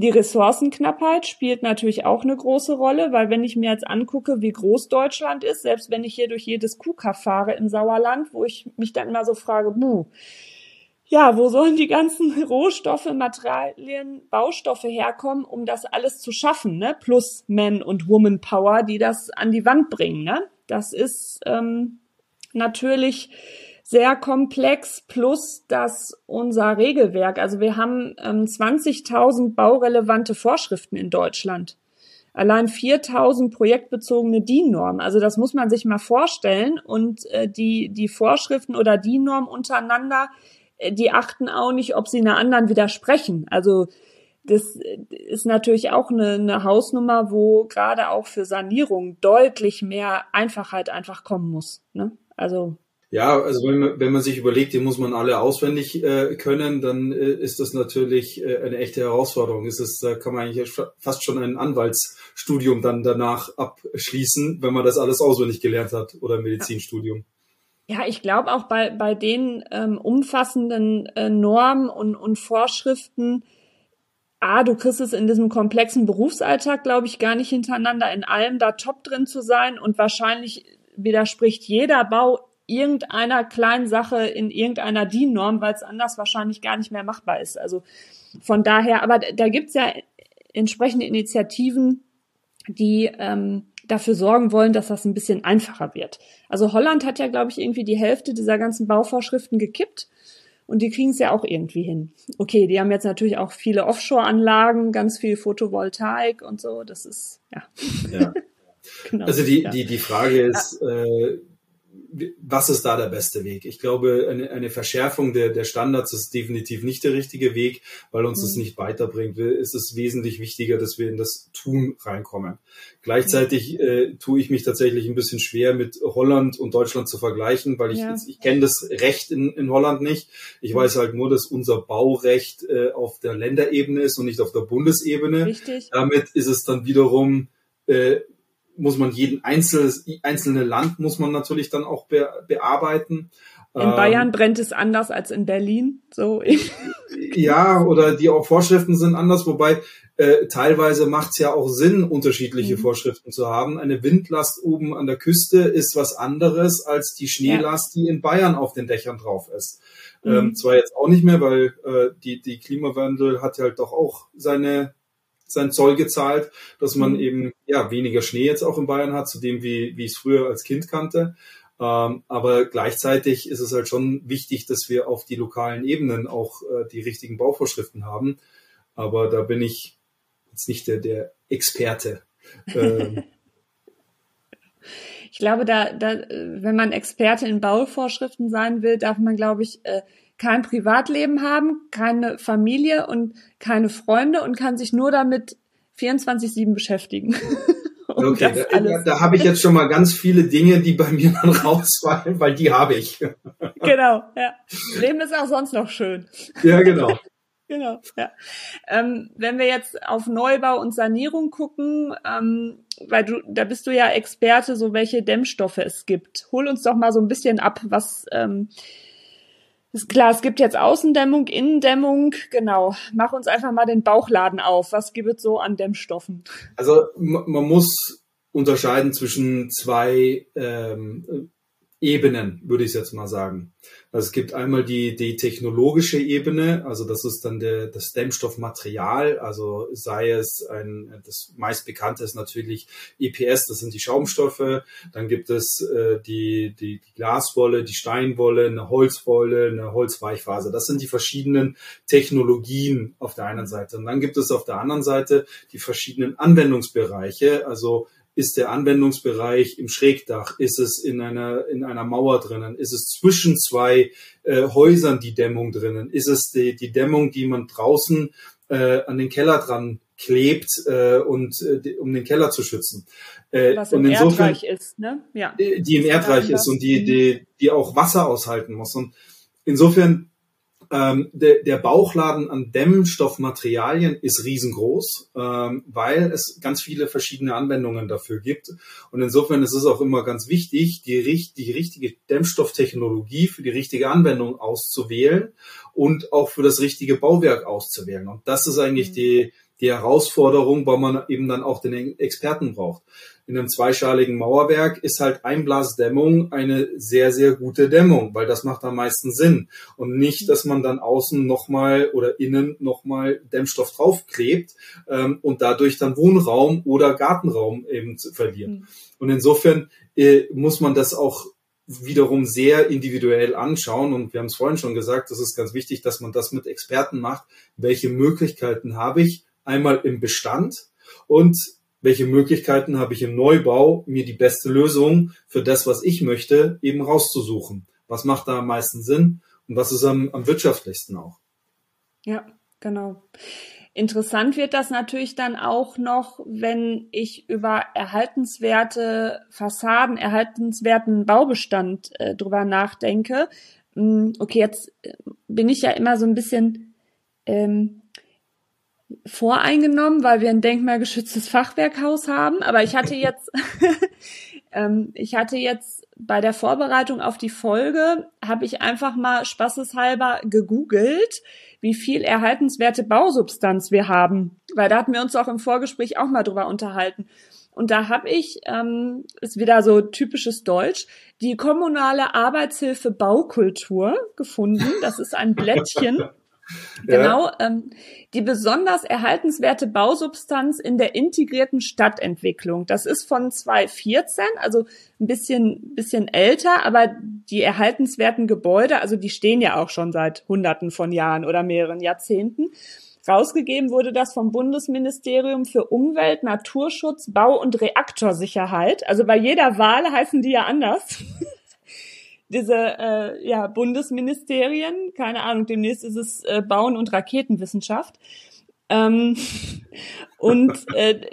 Die Ressourcenknappheit spielt natürlich auch eine große Rolle, weil wenn ich mir jetzt angucke, wie groß Deutschland ist, selbst wenn ich hier durch jedes Kuhkaff fahre im Sauerland, wo ich mich dann immer so frage, buh, ja, wo sollen die ganzen Rohstoffe, Materialien, Baustoffe herkommen, um das alles zu schaffen, ne? Plus Men und Woman Power, die das an die Wand bringen, ne? Das ist ähm, natürlich sehr komplex, plus dass unser Regelwerk, also wir haben ähm, 20.000 baurelevante Vorschriften in Deutschland. Allein 4000 projektbezogene DIN-Normen. Also das muss man sich mal vorstellen. Und äh, die, die Vorschriften oder DIN-Normen untereinander, äh, die achten auch nicht, ob sie einer anderen widersprechen. Also das ist natürlich auch eine, eine Hausnummer, wo gerade auch für Sanierung deutlich mehr Einfachheit einfach kommen muss. Ne? Also ja, also wenn man, wenn man sich überlegt, die muss man alle auswendig äh, können, dann äh, ist das natürlich äh, eine echte Herausforderung. Ist es, da kann man eigentlich fast schon ein Anwaltsstudium dann danach abschließen, wenn man das alles auswendig gelernt hat oder ein Medizinstudium. Ja, ich glaube auch bei, bei den ähm, umfassenden äh, Normen und, und Vorschriften, ah, du kriegst es in diesem komplexen Berufsalltag, glaube ich, gar nicht hintereinander in allem da top drin zu sein und wahrscheinlich widerspricht jeder Bau irgendeiner kleinen Sache in irgendeiner DIN-Norm, weil es anders wahrscheinlich gar nicht mehr machbar ist. Also von daher, aber da gibt's ja entsprechende Initiativen, die ähm, dafür sorgen wollen, dass das ein bisschen einfacher wird. Also Holland hat ja, glaube ich, irgendwie die Hälfte dieser ganzen Bauvorschriften gekippt. Und die kriegen es ja auch irgendwie hin. Okay, die haben jetzt natürlich auch viele Offshore-Anlagen, ganz viel Photovoltaik und so. Das ist, ja. ja. genau, also die, ja. die, die Frage ist, äh, was ist da der beste Weg? Ich glaube, eine, eine Verschärfung der, der Standards ist definitiv nicht der richtige Weg, weil uns mhm. das nicht weiterbringt. Es ist wesentlich wichtiger, dass wir in das Tun reinkommen. Gleichzeitig mhm. äh, tue ich mich tatsächlich ein bisschen schwer mit Holland und Deutschland zu vergleichen, weil ich, ja. ich kenne das Recht in, in Holland nicht. Ich mhm. weiß halt nur, dass unser Baurecht äh, auf der Länderebene ist und nicht auf der Bundesebene. Richtig. Damit ist es dann wiederum äh, muss man jeden einzelnes, einzelne Land muss man natürlich dann auch be, bearbeiten. In ähm, Bayern brennt es anders als in Berlin, so. ja, oder die auch Vorschriften sind anders, wobei äh, teilweise macht es ja auch Sinn, unterschiedliche mhm. Vorschriften zu haben. Eine Windlast oben an der Küste ist was anderes als die Schneelast, ja. die in Bayern auf den Dächern drauf ist. Mhm. Ähm, zwar jetzt auch nicht mehr, weil äh, die, die Klimawandel hat halt doch auch seine sein Zoll gezahlt, dass man mhm. eben ja weniger Schnee jetzt auch in Bayern hat, zu dem wie wie ich es früher als Kind kannte. Ähm, aber gleichzeitig ist es halt schon wichtig, dass wir auf die lokalen Ebenen auch äh, die richtigen Bauvorschriften haben. Aber da bin ich jetzt nicht der, der Experte. Ähm, ich glaube, da, da, wenn man Experte in Bauvorschriften sein will, darf man, glaube ich, äh, kein Privatleben haben, keine Familie und keine Freunde und kann sich nur damit 24-7 beschäftigen. okay, da, da, habe ich jetzt schon mal ganz viele Dinge, die bei mir dann rausfallen, weil die habe ich. genau, ja. Leben ist auch sonst noch schön. Ja, genau. Genau, ja. Ähm, wenn wir jetzt auf Neubau und Sanierung gucken, ähm, weil du, da bist du ja Experte, so welche Dämmstoffe es gibt. Hol uns doch mal so ein bisschen ab, was ähm, klar, es gibt jetzt Außendämmung, Innendämmung, genau. Mach uns einfach mal den Bauchladen auf. Was gibt es so an Dämmstoffen? Also man muss unterscheiden zwischen zwei ähm, Ebenen, würde ich jetzt mal sagen. Also es gibt einmal die, die technologische Ebene, also das ist dann der, das Dämmstoffmaterial, also sei es ein, das meist bekannte ist natürlich EPS, das sind die Schaumstoffe, dann gibt es äh, die, die, die Glaswolle, die Steinwolle, eine Holzwolle, eine Holzweichfaser. Das sind die verschiedenen Technologien auf der einen Seite. Und dann gibt es auf der anderen Seite die verschiedenen Anwendungsbereiche, also ist der Anwendungsbereich im Schrägdach? Ist es in einer, in einer Mauer drinnen? Ist es zwischen zwei äh, Häusern die Dämmung drinnen? Ist es die, die Dämmung, die man draußen äh, an den Keller dran klebt äh, und äh, um den Keller zu schützen? Äh, Was im insofern, Erdreich ist, ne? Ja. Die, die im Erdreich ist und die, die, die auch Wasser aushalten muss. Und insofern ähm, der, der Bauchladen an Dämmstoffmaterialien ist riesengroß, ähm, weil es ganz viele verschiedene Anwendungen dafür gibt. Und insofern ist es auch immer ganz wichtig, die, die richtige Dämmstofftechnologie für die richtige Anwendung auszuwählen und auch für das richtige Bauwerk auszuwählen. Und das ist eigentlich mhm. die, die Herausforderung, weil man eben dann auch den Experten braucht in einem zweischaligen Mauerwerk ist halt Einblasdämmung eine sehr, sehr gute Dämmung, weil das macht am meisten Sinn. Und nicht, dass man dann außen nochmal oder innen nochmal Dämmstoff draufklebt ähm, und dadurch dann Wohnraum oder Gartenraum eben verliert. Mhm. Und insofern äh, muss man das auch wiederum sehr individuell anschauen. Und wir haben es vorhin schon gesagt, das ist ganz wichtig, dass man das mit Experten macht. Welche Möglichkeiten habe ich? Einmal im Bestand und welche Möglichkeiten habe ich im Neubau, mir die beste Lösung für das, was ich möchte, eben rauszusuchen. Was macht da am meisten Sinn und was ist am, am wirtschaftlichsten auch? Ja, genau. Interessant wird das natürlich dann auch noch, wenn ich über erhaltenswerte Fassaden, erhaltenswerten Baubestand äh, drüber nachdenke. Hm, okay, jetzt äh, bin ich ja immer so ein bisschen ähm, voreingenommen, weil wir ein denkmalgeschütztes Fachwerkhaus haben. Aber ich hatte jetzt, ähm, ich hatte jetzt bei der Vorbereitung auf die Folge, habe ich einfach mal spaßeshalber gegoogelt, wie viel erhaltenswerte Bausubstanz wir haben. Weil da hatten wir uns auch im Vorgespräch auch mal drüber unterhalten. Und da habe ich, ähm, ist wieder so typisches Deutsch, die kommunale Arbeitshilfe Baukultur gefunden. Das ist ein Blättchen. Genau, ähm, die besonders erhaltenswerte Bausubstanz in der integrierten Stadtentwicklung. Das ist von 2014, also ein bisschen, bisschen älter, aber die erhaltenswerten Gebäude, also die stehen ja auch schon seit Hunderten von Jahren oder mehreren Jahrzehnten. Rausgegeben wurde das vom Bundesministerium für Umwelt, Naturschutz, Bau und Reaktorsicherheit. Also bei jeder Wahl heißen die ja anders. diese äh, ja, Bundesministerien, keine Ahnung, demnächst ist es äh, Bauen und Raketenwissenschaft. Ähm, und äh,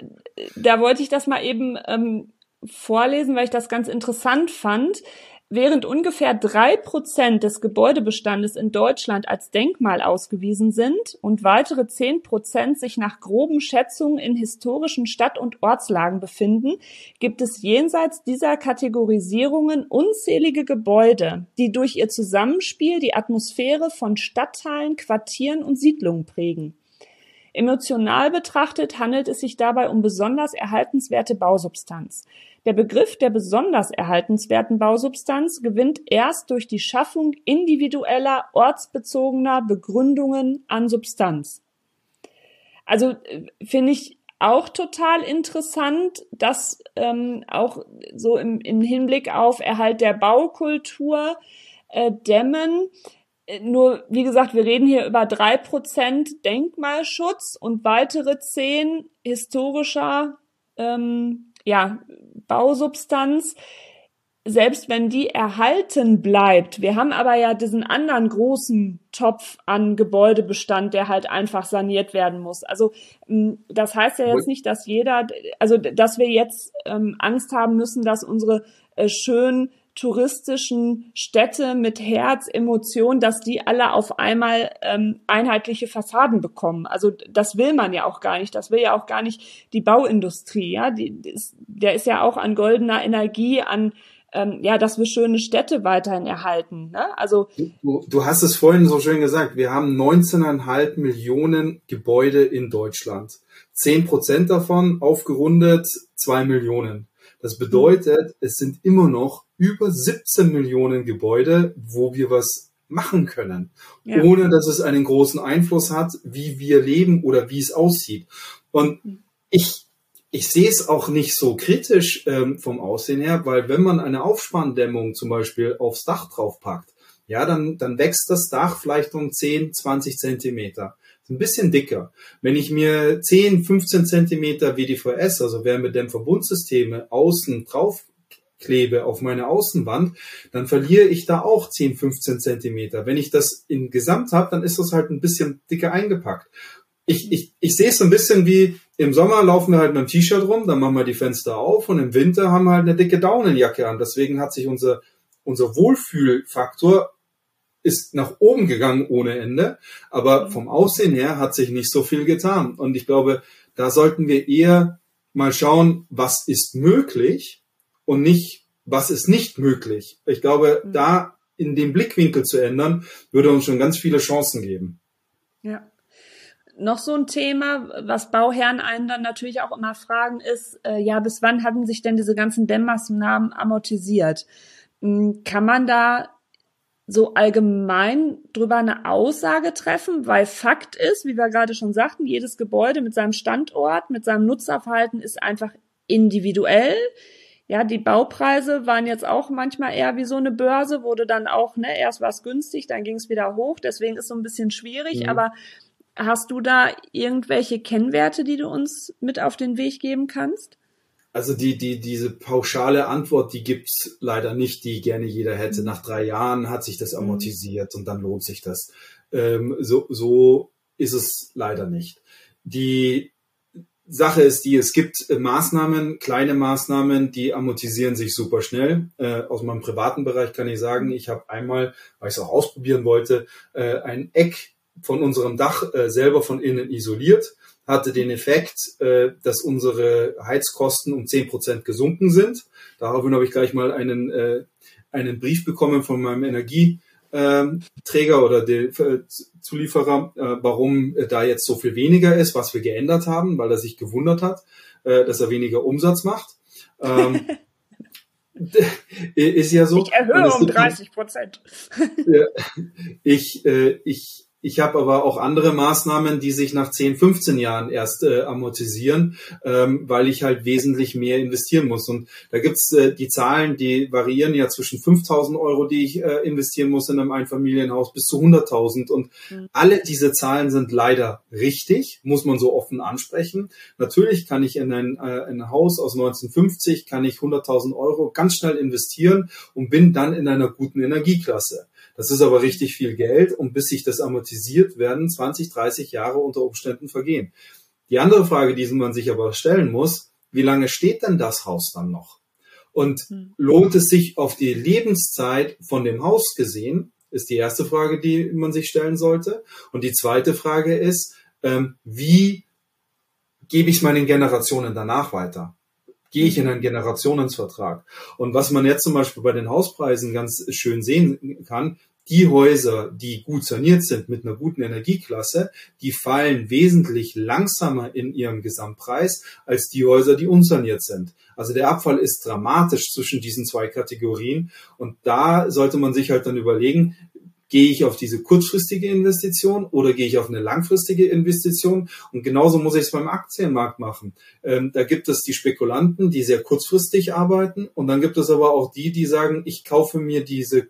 da wollte ich das mal eben ähm, vorlesen, weil ich das ganz interessant fand. Während ungefähr drei Prozent des Gebäudebestandes in Deutschland als Denkmal ausgewiesen sind und weitere zehn Prozent sich nach groben Schätzungen in historischen Stadt- und Ortslagen befinden, gibt es jenseits dieser Kategorisierungen unzählige Gebäude, die durch ihr Zusammenspiel die Atmosphäre von Stadtteilen, Quartieren und Siedlungen prägen. Emotional betrachtet handelt es sich dabei um besonders erhaltenswerte Bausubstanz. Der Begriff der besonders erhaltenswerten Bausubstanz gewinnt erst durch die Schaffung individueller, ortsbezogener Begründungen an Substanz. Also äh, finde ich auch total interessant, dass ähm, auch so im, im Hinblick auf Erhalt der Baukultur äh, Dämmen äh, nur, wie gesagt, wir reden hier über drei Prozent Denkmalschutz und weitere zehn historischer ähm, ja, Bausubstanz. selbst wenn die erhalten bleibt, wir haben aber ja diesen anderen großen Topf an Gebäudebestand, der halt einfach saniert werden muss. Also das heißt ja jetzt nicht, dass jeder, also dass wir jetzt ähm, Angst haben müssen, dass unsere äh, schön touristischen Städte mit Herz, Emotion, dass die alle auf einmal ähm, einheitliche Fassaden bekommen. Also das will man ja auch gar nicht. Das will ja auch gar nicht die Bauindustrie. Ja, die, die ist, der ist ja auch an goldener Energie, an ähm, ja, dass wir schöne Städte weiterhin erhalten. Ne? Also du, du hast es vorhin so schön gesagt. Wir haben 19,5 Millionen Gebäude in Deutschland. Zehn Prozent davon aufgerundet zwei Millionen. Das bedeutet, es sind immer noch über 17 Millionen Gebäude, wo wir was machen können, ja. ohne dass es einen großen Einfluss hat, wie wir leben oder wie es aussieht. Und ich, ich sehe es auch nicht so kritisch ähm, vom Aussehen her, weil wenn man eine Aufspanndämmung zum Beispiel aufs Dach draufpackt, ja, dann, dann wächst das Dach vielleicht um 10, 20 Zentimeter. Ein bisschen dicker. Wenn ich mir 10, 15 Zentimeter WDVS, also Wärmedämmverbundsysteme, außen drauf klebe auf meine Außenwand, dann verliere ich da auch 10, 15 Zentimeter. Wenn ich das in Gesamt habe, dann ist das halt ein bisschen dicker eingepackt. Ich, ich, ich sehe es so ein bisschen wie im Sommer laufen wir halt mit dem T-Shirt rum, dann machen wir die Fenster auf und im Winter haben wir halt eine dicke Daunenjacke an. Deswegen hat sich unser, unser Wohlfühlfaktor ist nach oben gegangen ohne Ende, aber vom Aussehen her hat sich nicht so viel getan. Und ich glaube, da sollten wir eher mal schauen, was ist möglich und nicht, was ist nicht möglich. Ich glaube, mhm. da in dem Blickwinkel zu ändern, würde uns schon ganz viele Chancen geben. Ja. Noch so ein Thema, was Bauherren einen dann natürlich auch immer fragen, ist, äh, ja, bis wann hatten sich denn diese ganzen Dämmmaßnahmen amortisiert? Hm, kann man da so allgemein drüber eine Aussage treffen, weil Fakt ist, wie wir gerade schon sagten, jedes Gebäude mit seinem Standort, mit seinem Nutzerverhalten ist einfach individuell ja, die Baupreise waren jetzt auch manchmal eher wie so eine Börse, wurde dann auch, ne, erst war es günstig, dann ging es wieder hoch, deswegen ist so ein bisschen schwierig, mhm. aber hast du da irgendwelche Kennwerte, die du uns mit auf den Weg geben kannst? Also die, die, diese pauschale Antwort, die gibt's leider nicht, die gerne jeder hätte. Mhm. Nach drei Jahren hat sich das mhm. amortisiert und dann lohnt sich das. Ähm, so, so ist es leider nicht. Die Sache ist die, es gibt äh, Maßnahmen, kleine Maßnahmen, die amortisieren sich super schnell. Äh, aus meinem privaten Bereich kann ich sagen, ich habe einmal, weil ich es auch ausprobieren wollte, äh, ein Eck von unserem Dach äh, selber von innen isoliert, hatte den Effekt, äh, dass unsere Heizkosten um zehn Prozent gesunken sind. Daraufhin habe ich gleich mal einen, äh, einen Brief bekommen von meinem Energie ähm, Träger oder die, äh, Zulieferer, äh, warum äh, da jetzt so viel weniger ist, was wir geändert haben, weil er sich gewundert hat, äh, dass er weniger Umsatz macht. Ähm, ist ja so. Ich erhöhe um 30 Prozent. ich, äh, ich ich habe aber auch andere Maßnahmen, die sich nach 10, 15 Jahren erst äh, amortisieren, ähm, weil ich halt wesentlich mehr investieren muss. Und da gibt's äh, die Zahlen, die variieren ja zwischen 5.000 Euro, die ich äh, investieren muss in einem Einfamilienhaus, bis zu 100.000. Und mhm. alle diese Zahlen sind leider richtig, muss man so offen ansprechen. Natürlich kann ich in ein, äh, ein Haus aus 1950, kann ich 100.000 Euro ganz schnell investieren und bin dann in einer guten Energieklasse. Das ist aber richtig viel Geld und bis sich das amortisiert, werden 20, 30 Jahre unter Umständen vergehen. Die andere Frage, die man sich aber stellen muss, wie lange steht denn das Haus dann noch? Und hm. lohnt es sich auf die Lebenszeit von dem Haus gesehen, ist die erste Frage, die man sich stellen sollte. Und die zweite Frage ist, ähm, wie gebe ich es meinen Generationen danach weiter? gehe ich in mhm. einen Generationensvertrag. Und was man jetzt zum Beispiel bei den Hauspreisen ganz schön sehen kann, die Häuser, die gut saniert sind mit einer guten Energieklasse, die fallen wesentlich langsamer in ihrem Gesamtpreis als die Häuser, die unsaniert sind. Also der Abfall ist dramatisch zwischen diesen zwei Kategorien und da sollte man sich halt dann überlegen, Gehe ich auf diese kurzfristige Investition oder gehe ich auf eine langfristige Investition? Und genauso muss ich es beim Aktienmarkt machen. Ähm, da gibt es die Spekulanten, die sehr kurzfristig arbeiten und dann gibt es aber auch die, die sagen, ich kaufe mir diese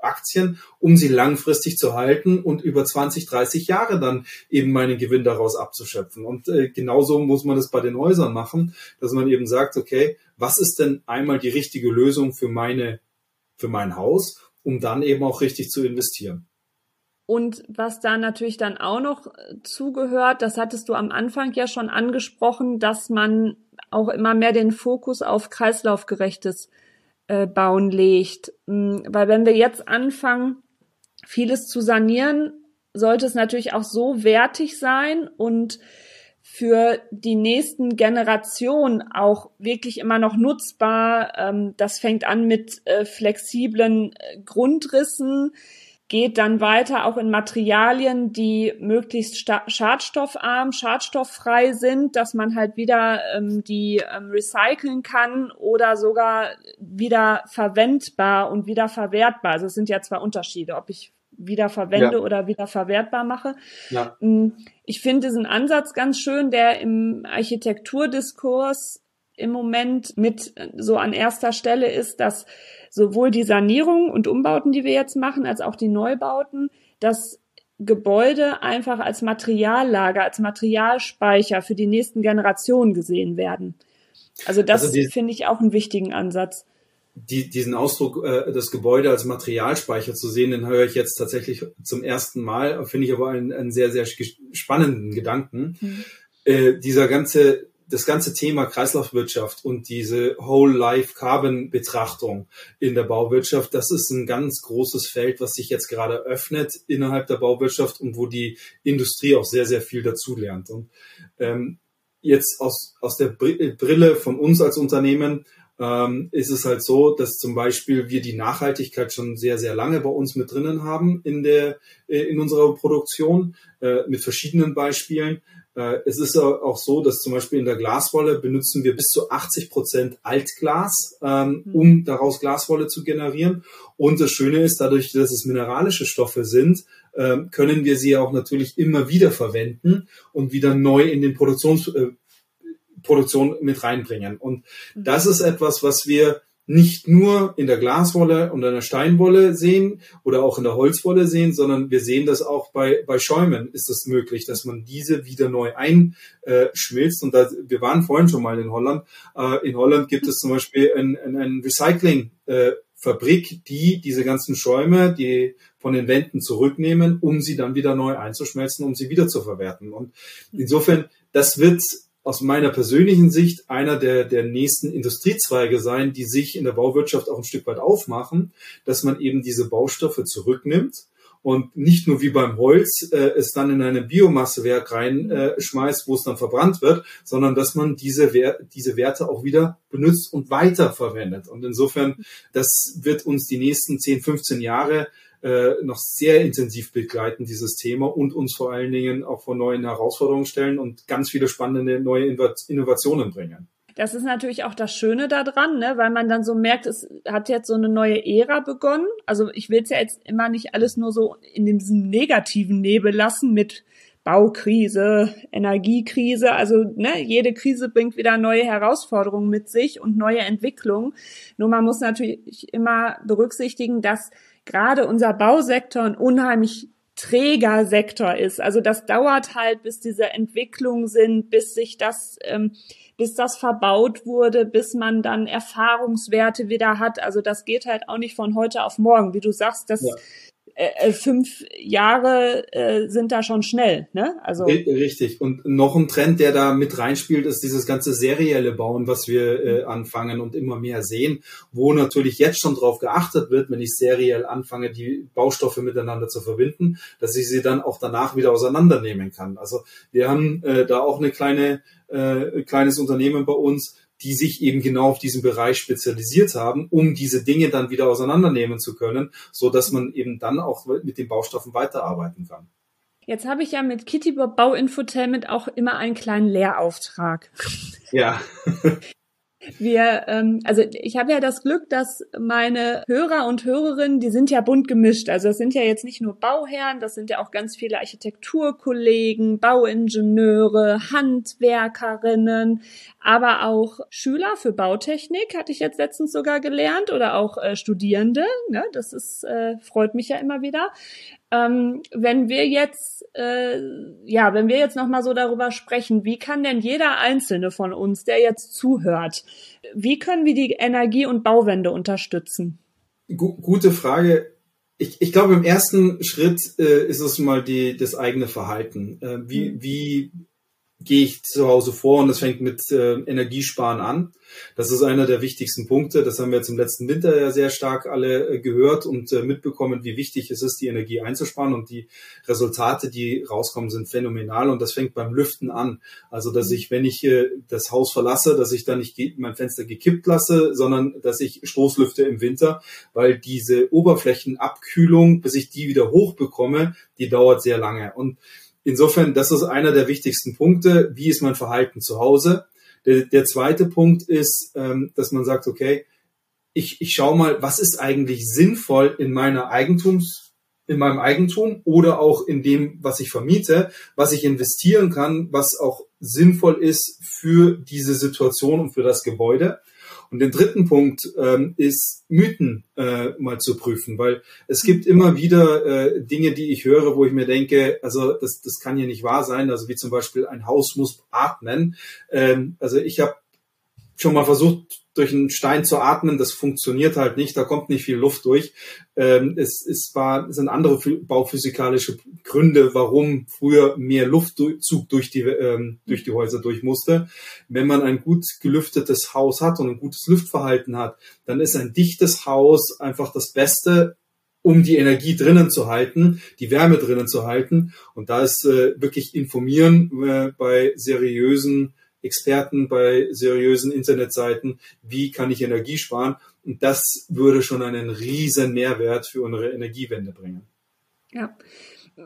Aktien, um sie langfristig zu halten und über 20, 30 Jahre dann eben meinen Gewinn daraus abzuschöpfen. Und äh, genauso muss man das bei den Häusern machen, dass man eben sagt, okay, was ist denn einmal die richtige Lösung für meine, für mein Haus, um dann eben auch richtig zu investieren. Und was da natürlich dann auch noch äh, zugehört, das hattest du am Anfang ja schon angesprochen, dass man auch immer mehr den Fokus auf kreislaufgerechtes äh, Bauen legt. Mm, weil wenn wir jetzt anfangen, vieles zu sanieren, sollte es natürlich auch so wertig sein und für die nächsten Generationen auch wirklich immer noch nutzbar. Ähm, das fängt an mit äh, flexiblen äh, Grundrissen, geht dann weiter auch in Materialien, die möglichst schadstoffarm, schadstofffrei sind, dass man halt wieder ähm, die ähm, recyceln kann oder sogar wieder verwendbar und wieder verwertbar. Also es sind ja zwei Unterschiede, ob ich wieder verwende ja. oder wieder verwertbar mache. Ja. Mm, ich finde diesen Ansatz ganz schön, der im Architekturdiskurs im Moment mit so an erster Stelle ist, dass sowohl die Sanierung und Umbauten, die wir jetzt machen, als auch die Neubauten, das Gebäude einfach als Materiallager, als Materialspeicher für die nächsten Generationen gesehen werden. Also das also finde ich auch einen wichtigen Ansatz. Die, diesen Ausdruck, äh, das Gebäude als Materialspeicher zu sehen, den höre ich jetzt tatsächlich zum ersten Mal, finde ich aber einen, einen sehr, sehr spannenden Gedanken. Mhm. Äh, dieser ganze das ganze Thema Kreislaufwirtschaft und diese Whole Life Carbon Betrachtung in der Bauwirtschaft, das ist ein ganz großes Feld, was sich jetzt gerade öffnet innerhalb der Bauwirtschaft und wo die Industrie auch sehr, sehr viel dazu lernt. Und ähm, jetzt aus, aus der Brille von uns als Unternehmen ähm, ist es halt so, dass zum Beispiel wir die Nachhaltigkeit schon sehr, sehr lange bei uns mit drinnen haben in der, äh, in unserer Produktion, äh, mit verschiedenen Beispielen. Äh, es ist auch so, dass zum Beispiel in der Glaswolle benutzen wir bis zu 80 Prozent Altglas, ähm, mhm. um daraus Glaswolle zu generieren. Und das Schöne ist, dadurch, dass es mineralische Stoffe sind, ähm, können wir sie auch natürlich immer wieder verwenden und wieder neu in den Produktions, äh, Produktion mit reinbringen. Und mhm. das ist etwas, was wir nicht nur in der Glaswolle und in der Steinwolle sehen oder auch in der Holzwolle sehen, sondern wir sehen das auch bei, bei Schäumen ist es das möglich, dass man diese wieder neu einschmilzt. Und da, wir waren vorhin schon mal in Holland. Äh, in Holland gibt es zum Beispiel ein, ein, ein Recycling. Äh, Fabrik, die diese ganzen Schäume, die von den Wänden zurücknehmen, um sie dann wieder neu einzuschmelzen, um sie wieder zu verwerten. Und insofern, das wird aus meiner persönlichen Sicht einer der, der nächsten Industriezweige sein, die sich in der Bauwirtschaft auch ein Stück weit aufmachen, dass man eben diese Baustoffe zurücknimmt und nicht nur wie beim Holz äh, es dann in eine Biomassewerk reinschmeißt, äh, wo es dann verbrannt wird, sondern dass man diese, Wer diese Werte auch wieder benutzt und weiterverwendet. Und insofern, das wird uns die nächsten 10, 15 Jahre äh, noch sehr intensiv begleiten, dieses Thema, und uns vor allen Dingen auch vor neuen Herausforderungen stellen und ganz viele spannende neue Innovationen bringen. Das ist natürlich auch das Schöne daran, ne? weil man dann so merkt, es hat jetzt so eine neue Ära begonnen. Also ich will es ja jetzt immer nicht alles nur so in diesem negativen Nebel lassen mit Baukrise, Energiekrise. Also ne, jede Krise bringt wieder neue Herausforderungen mit sich und neue Entwicklungen. Nur man muss natürlich immer berücksichtigen, dass gerade unser Bausektor ein unheimlich träger Sektor ist. Also das dauert halt, bis diese Entwicklungen sind, bis sich das, ähm, bis das verbaut wurde, bis man dann Erfahrungswerte wieder hat. Also das geht halt auch nicht von heute auf morgen. Wie du sagst, das ja. Äh, äh, fünf Jahre äh, sind da schon schnell, ne? Also richtig. Und noch ein Trend, der da mit reinspielt, ist dieses ganze serielle Bauen, was wir äh, anfangen und immer mehr sehen, wo natürlich jetzt schon drauf geachtet wird, wenn ich seriell anfange, die Baustoffe miteinander zu verbinden, dass ich sie dann auch danach wieder auseinandernehmen kann. Also wir haben äh, da auch eine kleine äh, kleines Unternehmen bei uns, die sich eben genau auf diesen Bereich spezialisiert haben, um diese Dinge dann wieder auseinandernehmen zu können, so dass man eben dann auch mit den Baustoffen weiterarbeiten kann. Jetzt habe ich ja mit Kitty Bob Bauinfotainment auch immer einen kleinen Lehrauftrag. Ja. Wir, ähm, also ich habe ja das Glück, dass meine Hörer und Hörerinnen, die sind ja bunt gemischt. Also das sind ja jetzt nicht nur Bauherren, das sind ja auch ganz viele Architekturkollegen, Bauingenieure, Handwerkerinnen, aber auch Schüler für Bautechnik, hatte ich jetzt letztens sogar gelernt, oder auch äh, Studierende. Ne? Das ist, äh, freut mich ja immer wieder. Ähm, wenn wir jetzt, äh, ja, wenn wir jetzt noch mal so darüber sprechen, wie kann denn jeder einzelne von uns, der jetzt zuhört, wie können wir die Energie- und Bauwende unterstützen? Gute Frage. Ich, ich glaube, im ersten Schritt äh, ist es mal die, das eigene Verhalten. Äh, wie, mhm. wie gehe ich zu Hause vor und das fängt mit äh, Energiesparen an. Das ist einer der wichtigsten Punkte. Das haben wir jetzt im letzten Winter ja sehr stark alle äh, gehört und äh, mitbekommen, wie wichtig es ist, die Energie einzusparen und die Resultate, die rauskommen, sind phänomenal und das fängt beim Lüften an. Also, dass ich, wenn ich äh, das Haus verlasse, dass ich dann nicht mein Fenster gekippt lasse, sondern dass ich Stoßlüfte im Winter, weil diese Oberflächenabkühlung, bis ich die wieder hochbekomme, die dauert sehr lange und Insofern, das ist einer der wichtigsten Punkte. Wie ist mein Verhalten zu Hause? Der, der zweite Punkt ist, ähm, dass man sagt, okay, ich, ich schaue mal, was ist eigentlich sinnvoll in meiner Eigentums, in meinem Eigentum oder auch in dem, was ich vermiete, was ich investieren kann, was auch sinnvoll ist für diese Situation und für das Gebäude. Und den dritten Punkt ähm, ist Mythen äh, mal zu prüfen, weil es gibt immer wieder äh, Dinge, die ich höre, wo ich mir denke, also das, das kann ja nicht wahr sein, also wie zum Beispiel ein Haus muss atmen. Ähm, also ich habe schon mal versucht, durch einen Stein zu atmen, das funktioniert halt nicht, da kommt nicht viel Luft durch. Ähm, es, es, war, es sind andere bauphysikalische Gründe, warum früher mehr Luftzug durch die, ähm, durch die Häuser durch musste. Wenn man ein gut gelüftetes Haus hat und ein gutes Lüftverhalten hat, dann ist ein dichtes Haus einfach das Beste, um die Energie drinnen zu halten, die Wärme drinnen zu halten. Und da ist äh, wirklich informieren äh, bei seriösen Experten bei seriösen Internetseiten, wie kann ich Energie sparen. Und das würde schon einen riesen Mehrwert für unsere Energiewende bringen. Ja.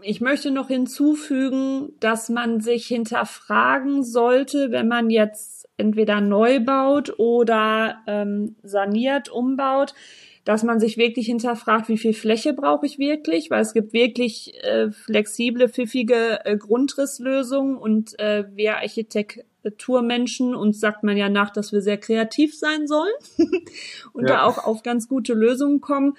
Ich möchte noch hinzufügen, dass man sich hinterfragen sollte, wenn man jetzt entweder neu baut oder ähm, saniert, umbaut, dass man sich wirklich hinterfragt, wie viel Fläche brauche ich wirklich, weil es gibt wirklich äh, flexible, pfiffige äh, Grundrisslösungen und äh, wir Architekturmenschen uns sagt man ja nach, dass wir sehr kreativ sein sollen und ja. da auch auf ganz gute Lösungen kommen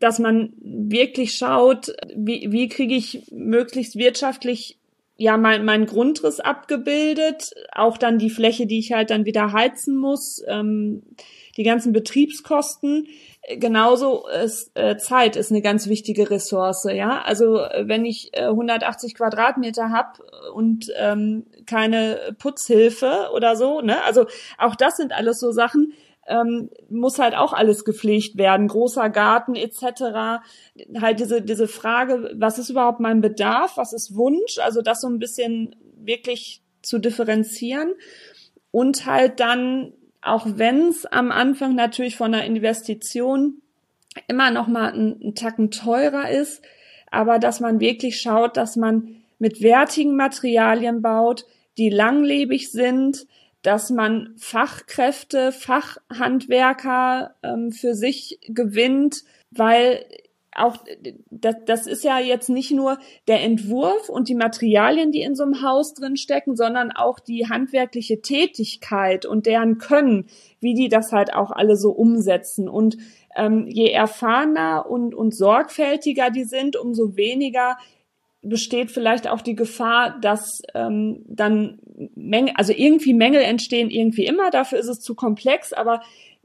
dass man wirklich schaut, wie, wie kriege ich möglichst wirtschaftlich ja mein, mein Grundriss abgebildet, auch dann die Fläche, die ich halt dann wieder heizen muss, ähm, die ganzen Betriebskosten genauso ist äh, Zeit ist eine ganz wichtige Ressource, ja. Also äh, wenn ich äh, 180 Quadratmeter hab und ähm, keine Putzhilfe oder so, ne? Also auch das sind alles so Sachen, ähm, muss halt auch alles gepflegt werden, großer Garten etc. Halt diese diese Frage, was ist überhaupt mein Bedarf, was ist Wunsch? Also das so ein bisschen wirklich zu differenzieren und halt dann auch wenn es am Anfang natürlich von einer Investition immer noch mal einen, einen Tacken teurer ist, aber dass man wirklich schaut, dass man mit wertigen Materialien baut, die langlebig sind, dass man Fachkräfte, Fachhandwerker ähm, für sich gewinnt, weil auch das, das ist ja jetzt nicht nur der Entwurf und die Materialien, die in so einem Haus drin stecken, sondern auch die handwerkliche Tätigkeit und deren Können, wie die das halt auch alle so umsetzen. Und ähm, je erfahrener und, und sorgfältiger die sind, umso weniger besteht vielleicht auch die Gefahr, dass ähm, dann Mängel, also irgendwie Mängel entstehen irgendwie immer. Dafür ist es zu komplex, aber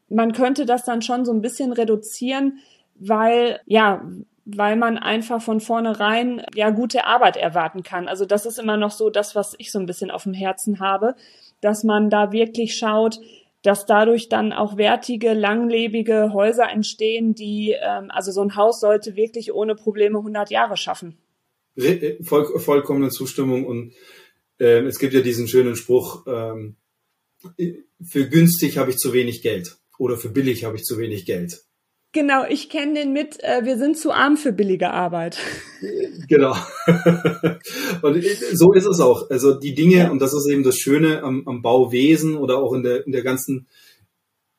man könnte das dann schon so ein bisschen reduzieren, weil, ja, weil man einfach von vornherein ja gute Arbeit erwarten kann. Also das ist immer noch so das, was ich so ein bisschen auf dem Herzen habe, dass man da wirklich schaut, dass dadurch dann auch wertige, langlebige Häuser entstehen, die, ähm, also so ein Haus sollte wirklich ohne Probleme 100 Jahre schaffen. Voll, vollkommene Zustimmung und äh, es gibt ja diesen schönen Spruch, ähm, für günstig habe ich zu wenig Geld oder für billig habe ich zu wenig Geld. Genau, ich kenne den mit, äh, wir sind zu arm für billige Arbeit. Genau. und so ist es auch. Also die Dinge, ja. und das ist eben das Schöne am, am Bauwesen oder auch in der, in der ganzen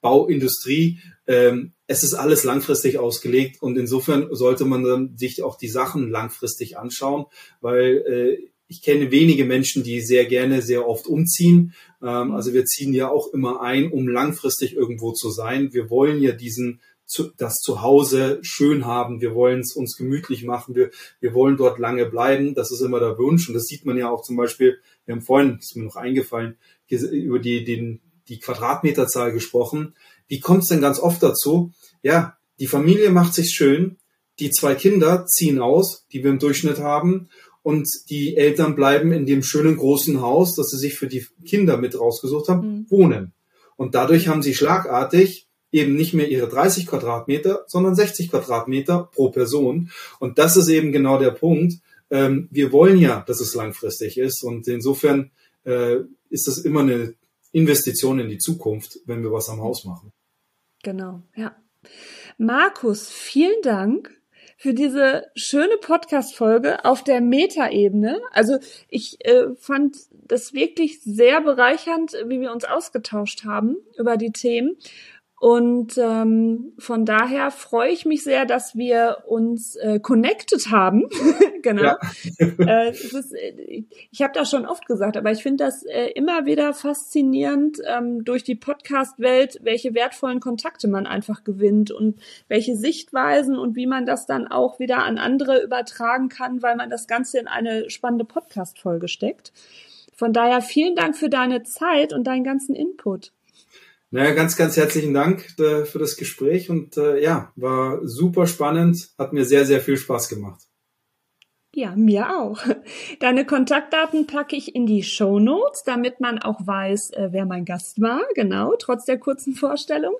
Bauindustrie. Ähm, es ist alles langfristig ausgelegt und insofern sollte man dann sich auch die Sachen langfristig anschauen, weil äh, ich kenne wenige Menschen, die sehr gerne, sehr oft umziehen. Ähm, also wir ziehen ja auch immer ein, um langfristig irgendwo zu sein. Wir wollen ja diesen das Zuhause schön haben. Wir wollen es uns gemütlich machen. Wir, wir wollen dort lange bleiben. Das ist immer der Wunsch. Und das sieht man ja auch zum Beispiel, wir haben vorhin, ist mir noch eingefallen, über die, den, die Quadratmeterzahl gesprochen. Wie kommt es denn ganz oft dazu? Ja, die Familie macht sich schön. Die zwei Kinder ziehen aus, die wir im Durchschnitt haben und die Eltern bleiben in dem schönen großen Haus, das sie sich für die Kinder mit rausgesucht haben, mhm. wohnen. Und dadurch haben sie schlagartig eben nicht mehr ihre 30 Quadratmeter, sondern 60 Quadratmeter pro Person. Und das ist eben genau der Punkt. Ähm, wir wollen ja, dass es langfristig ist. Und insofern äh, ist das immer eine Investition in die Zukunft, wenn wir was am Haus machen. Genau, ja. Markus, vielen Dank für diese schöne Podcast-Folge auf der Metaebene. Also ich äh, fand das wirklich sehr bereichernd, wie wir uns ausgetauscht haben über die Themen. Und ähm, von daher freue ich mich sehr, dass wir uns äh, connected haben. genau. Äh, ist, äh, ich habe das schon oft gesagt, aber ich finde das äh, immer wieder faszinierend ähm, durch die Podcast-Welt, welche wertvollen Kontakte man einfach gewinnt und welche Sichtweisen und wie man das dann auch wieder an andere übertragen kann, weil man das Ganze in eine spannende Podcast-Folge steckt. Von daher vielen Dank für deine Zeit und deinen ganzen Input. Naja, ganz, ganz herzlichen Dank äh, für das Gespräch und äh, ja, war super spannend, hat mir sehr, sehr viel Spaß gemacht. Ja, mir auch. Deine Kontaktdaten packe ich in die Show Notes, damit man auch weiß, äh, wer mein Gast war, genau, trotz der kurzen Vorstellung.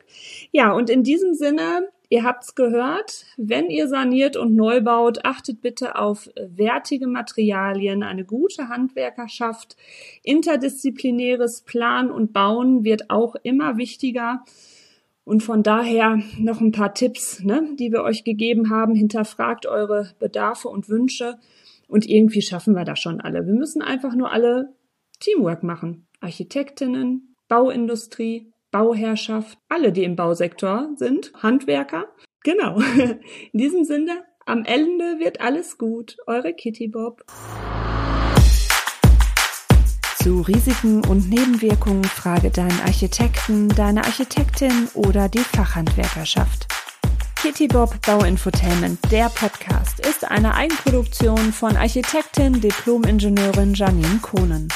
Ja, und in diesem Sinne, ihr habt's gehört, wenn ihr saniert und neu baut, achtet bitte auf wertige Materialien, eine gute Handwerkerschaft, interdisziplinäres Plan und Bauen wird auch immer wichtiger. Und von daher noch ein paar Tipps, ne, die wir euch gegeben haben. Hinterfragt eure Bedarfe und Wünsche. Und irgendwie schaffen wir das schon alle. Wir müssen einfach nur alle Teamwork machen. Architektinnen, Bauindustrie, Bauherrschaft, alle, die im Bausektor sind, Handwerker. Genau. In diesem Sinne, am Ende wird alles gut. Eure Kitty Bob. Zu Risiken und Nebenwirkungen frage deinen Architekten, deine Architektin oder die Fachhandwerkerschaft. Kitty Bob Bauinfotainment, der Podcast, ist eine Eigenproduktion von Architektin, Diplom-Ingenieurin Janine Kohnen.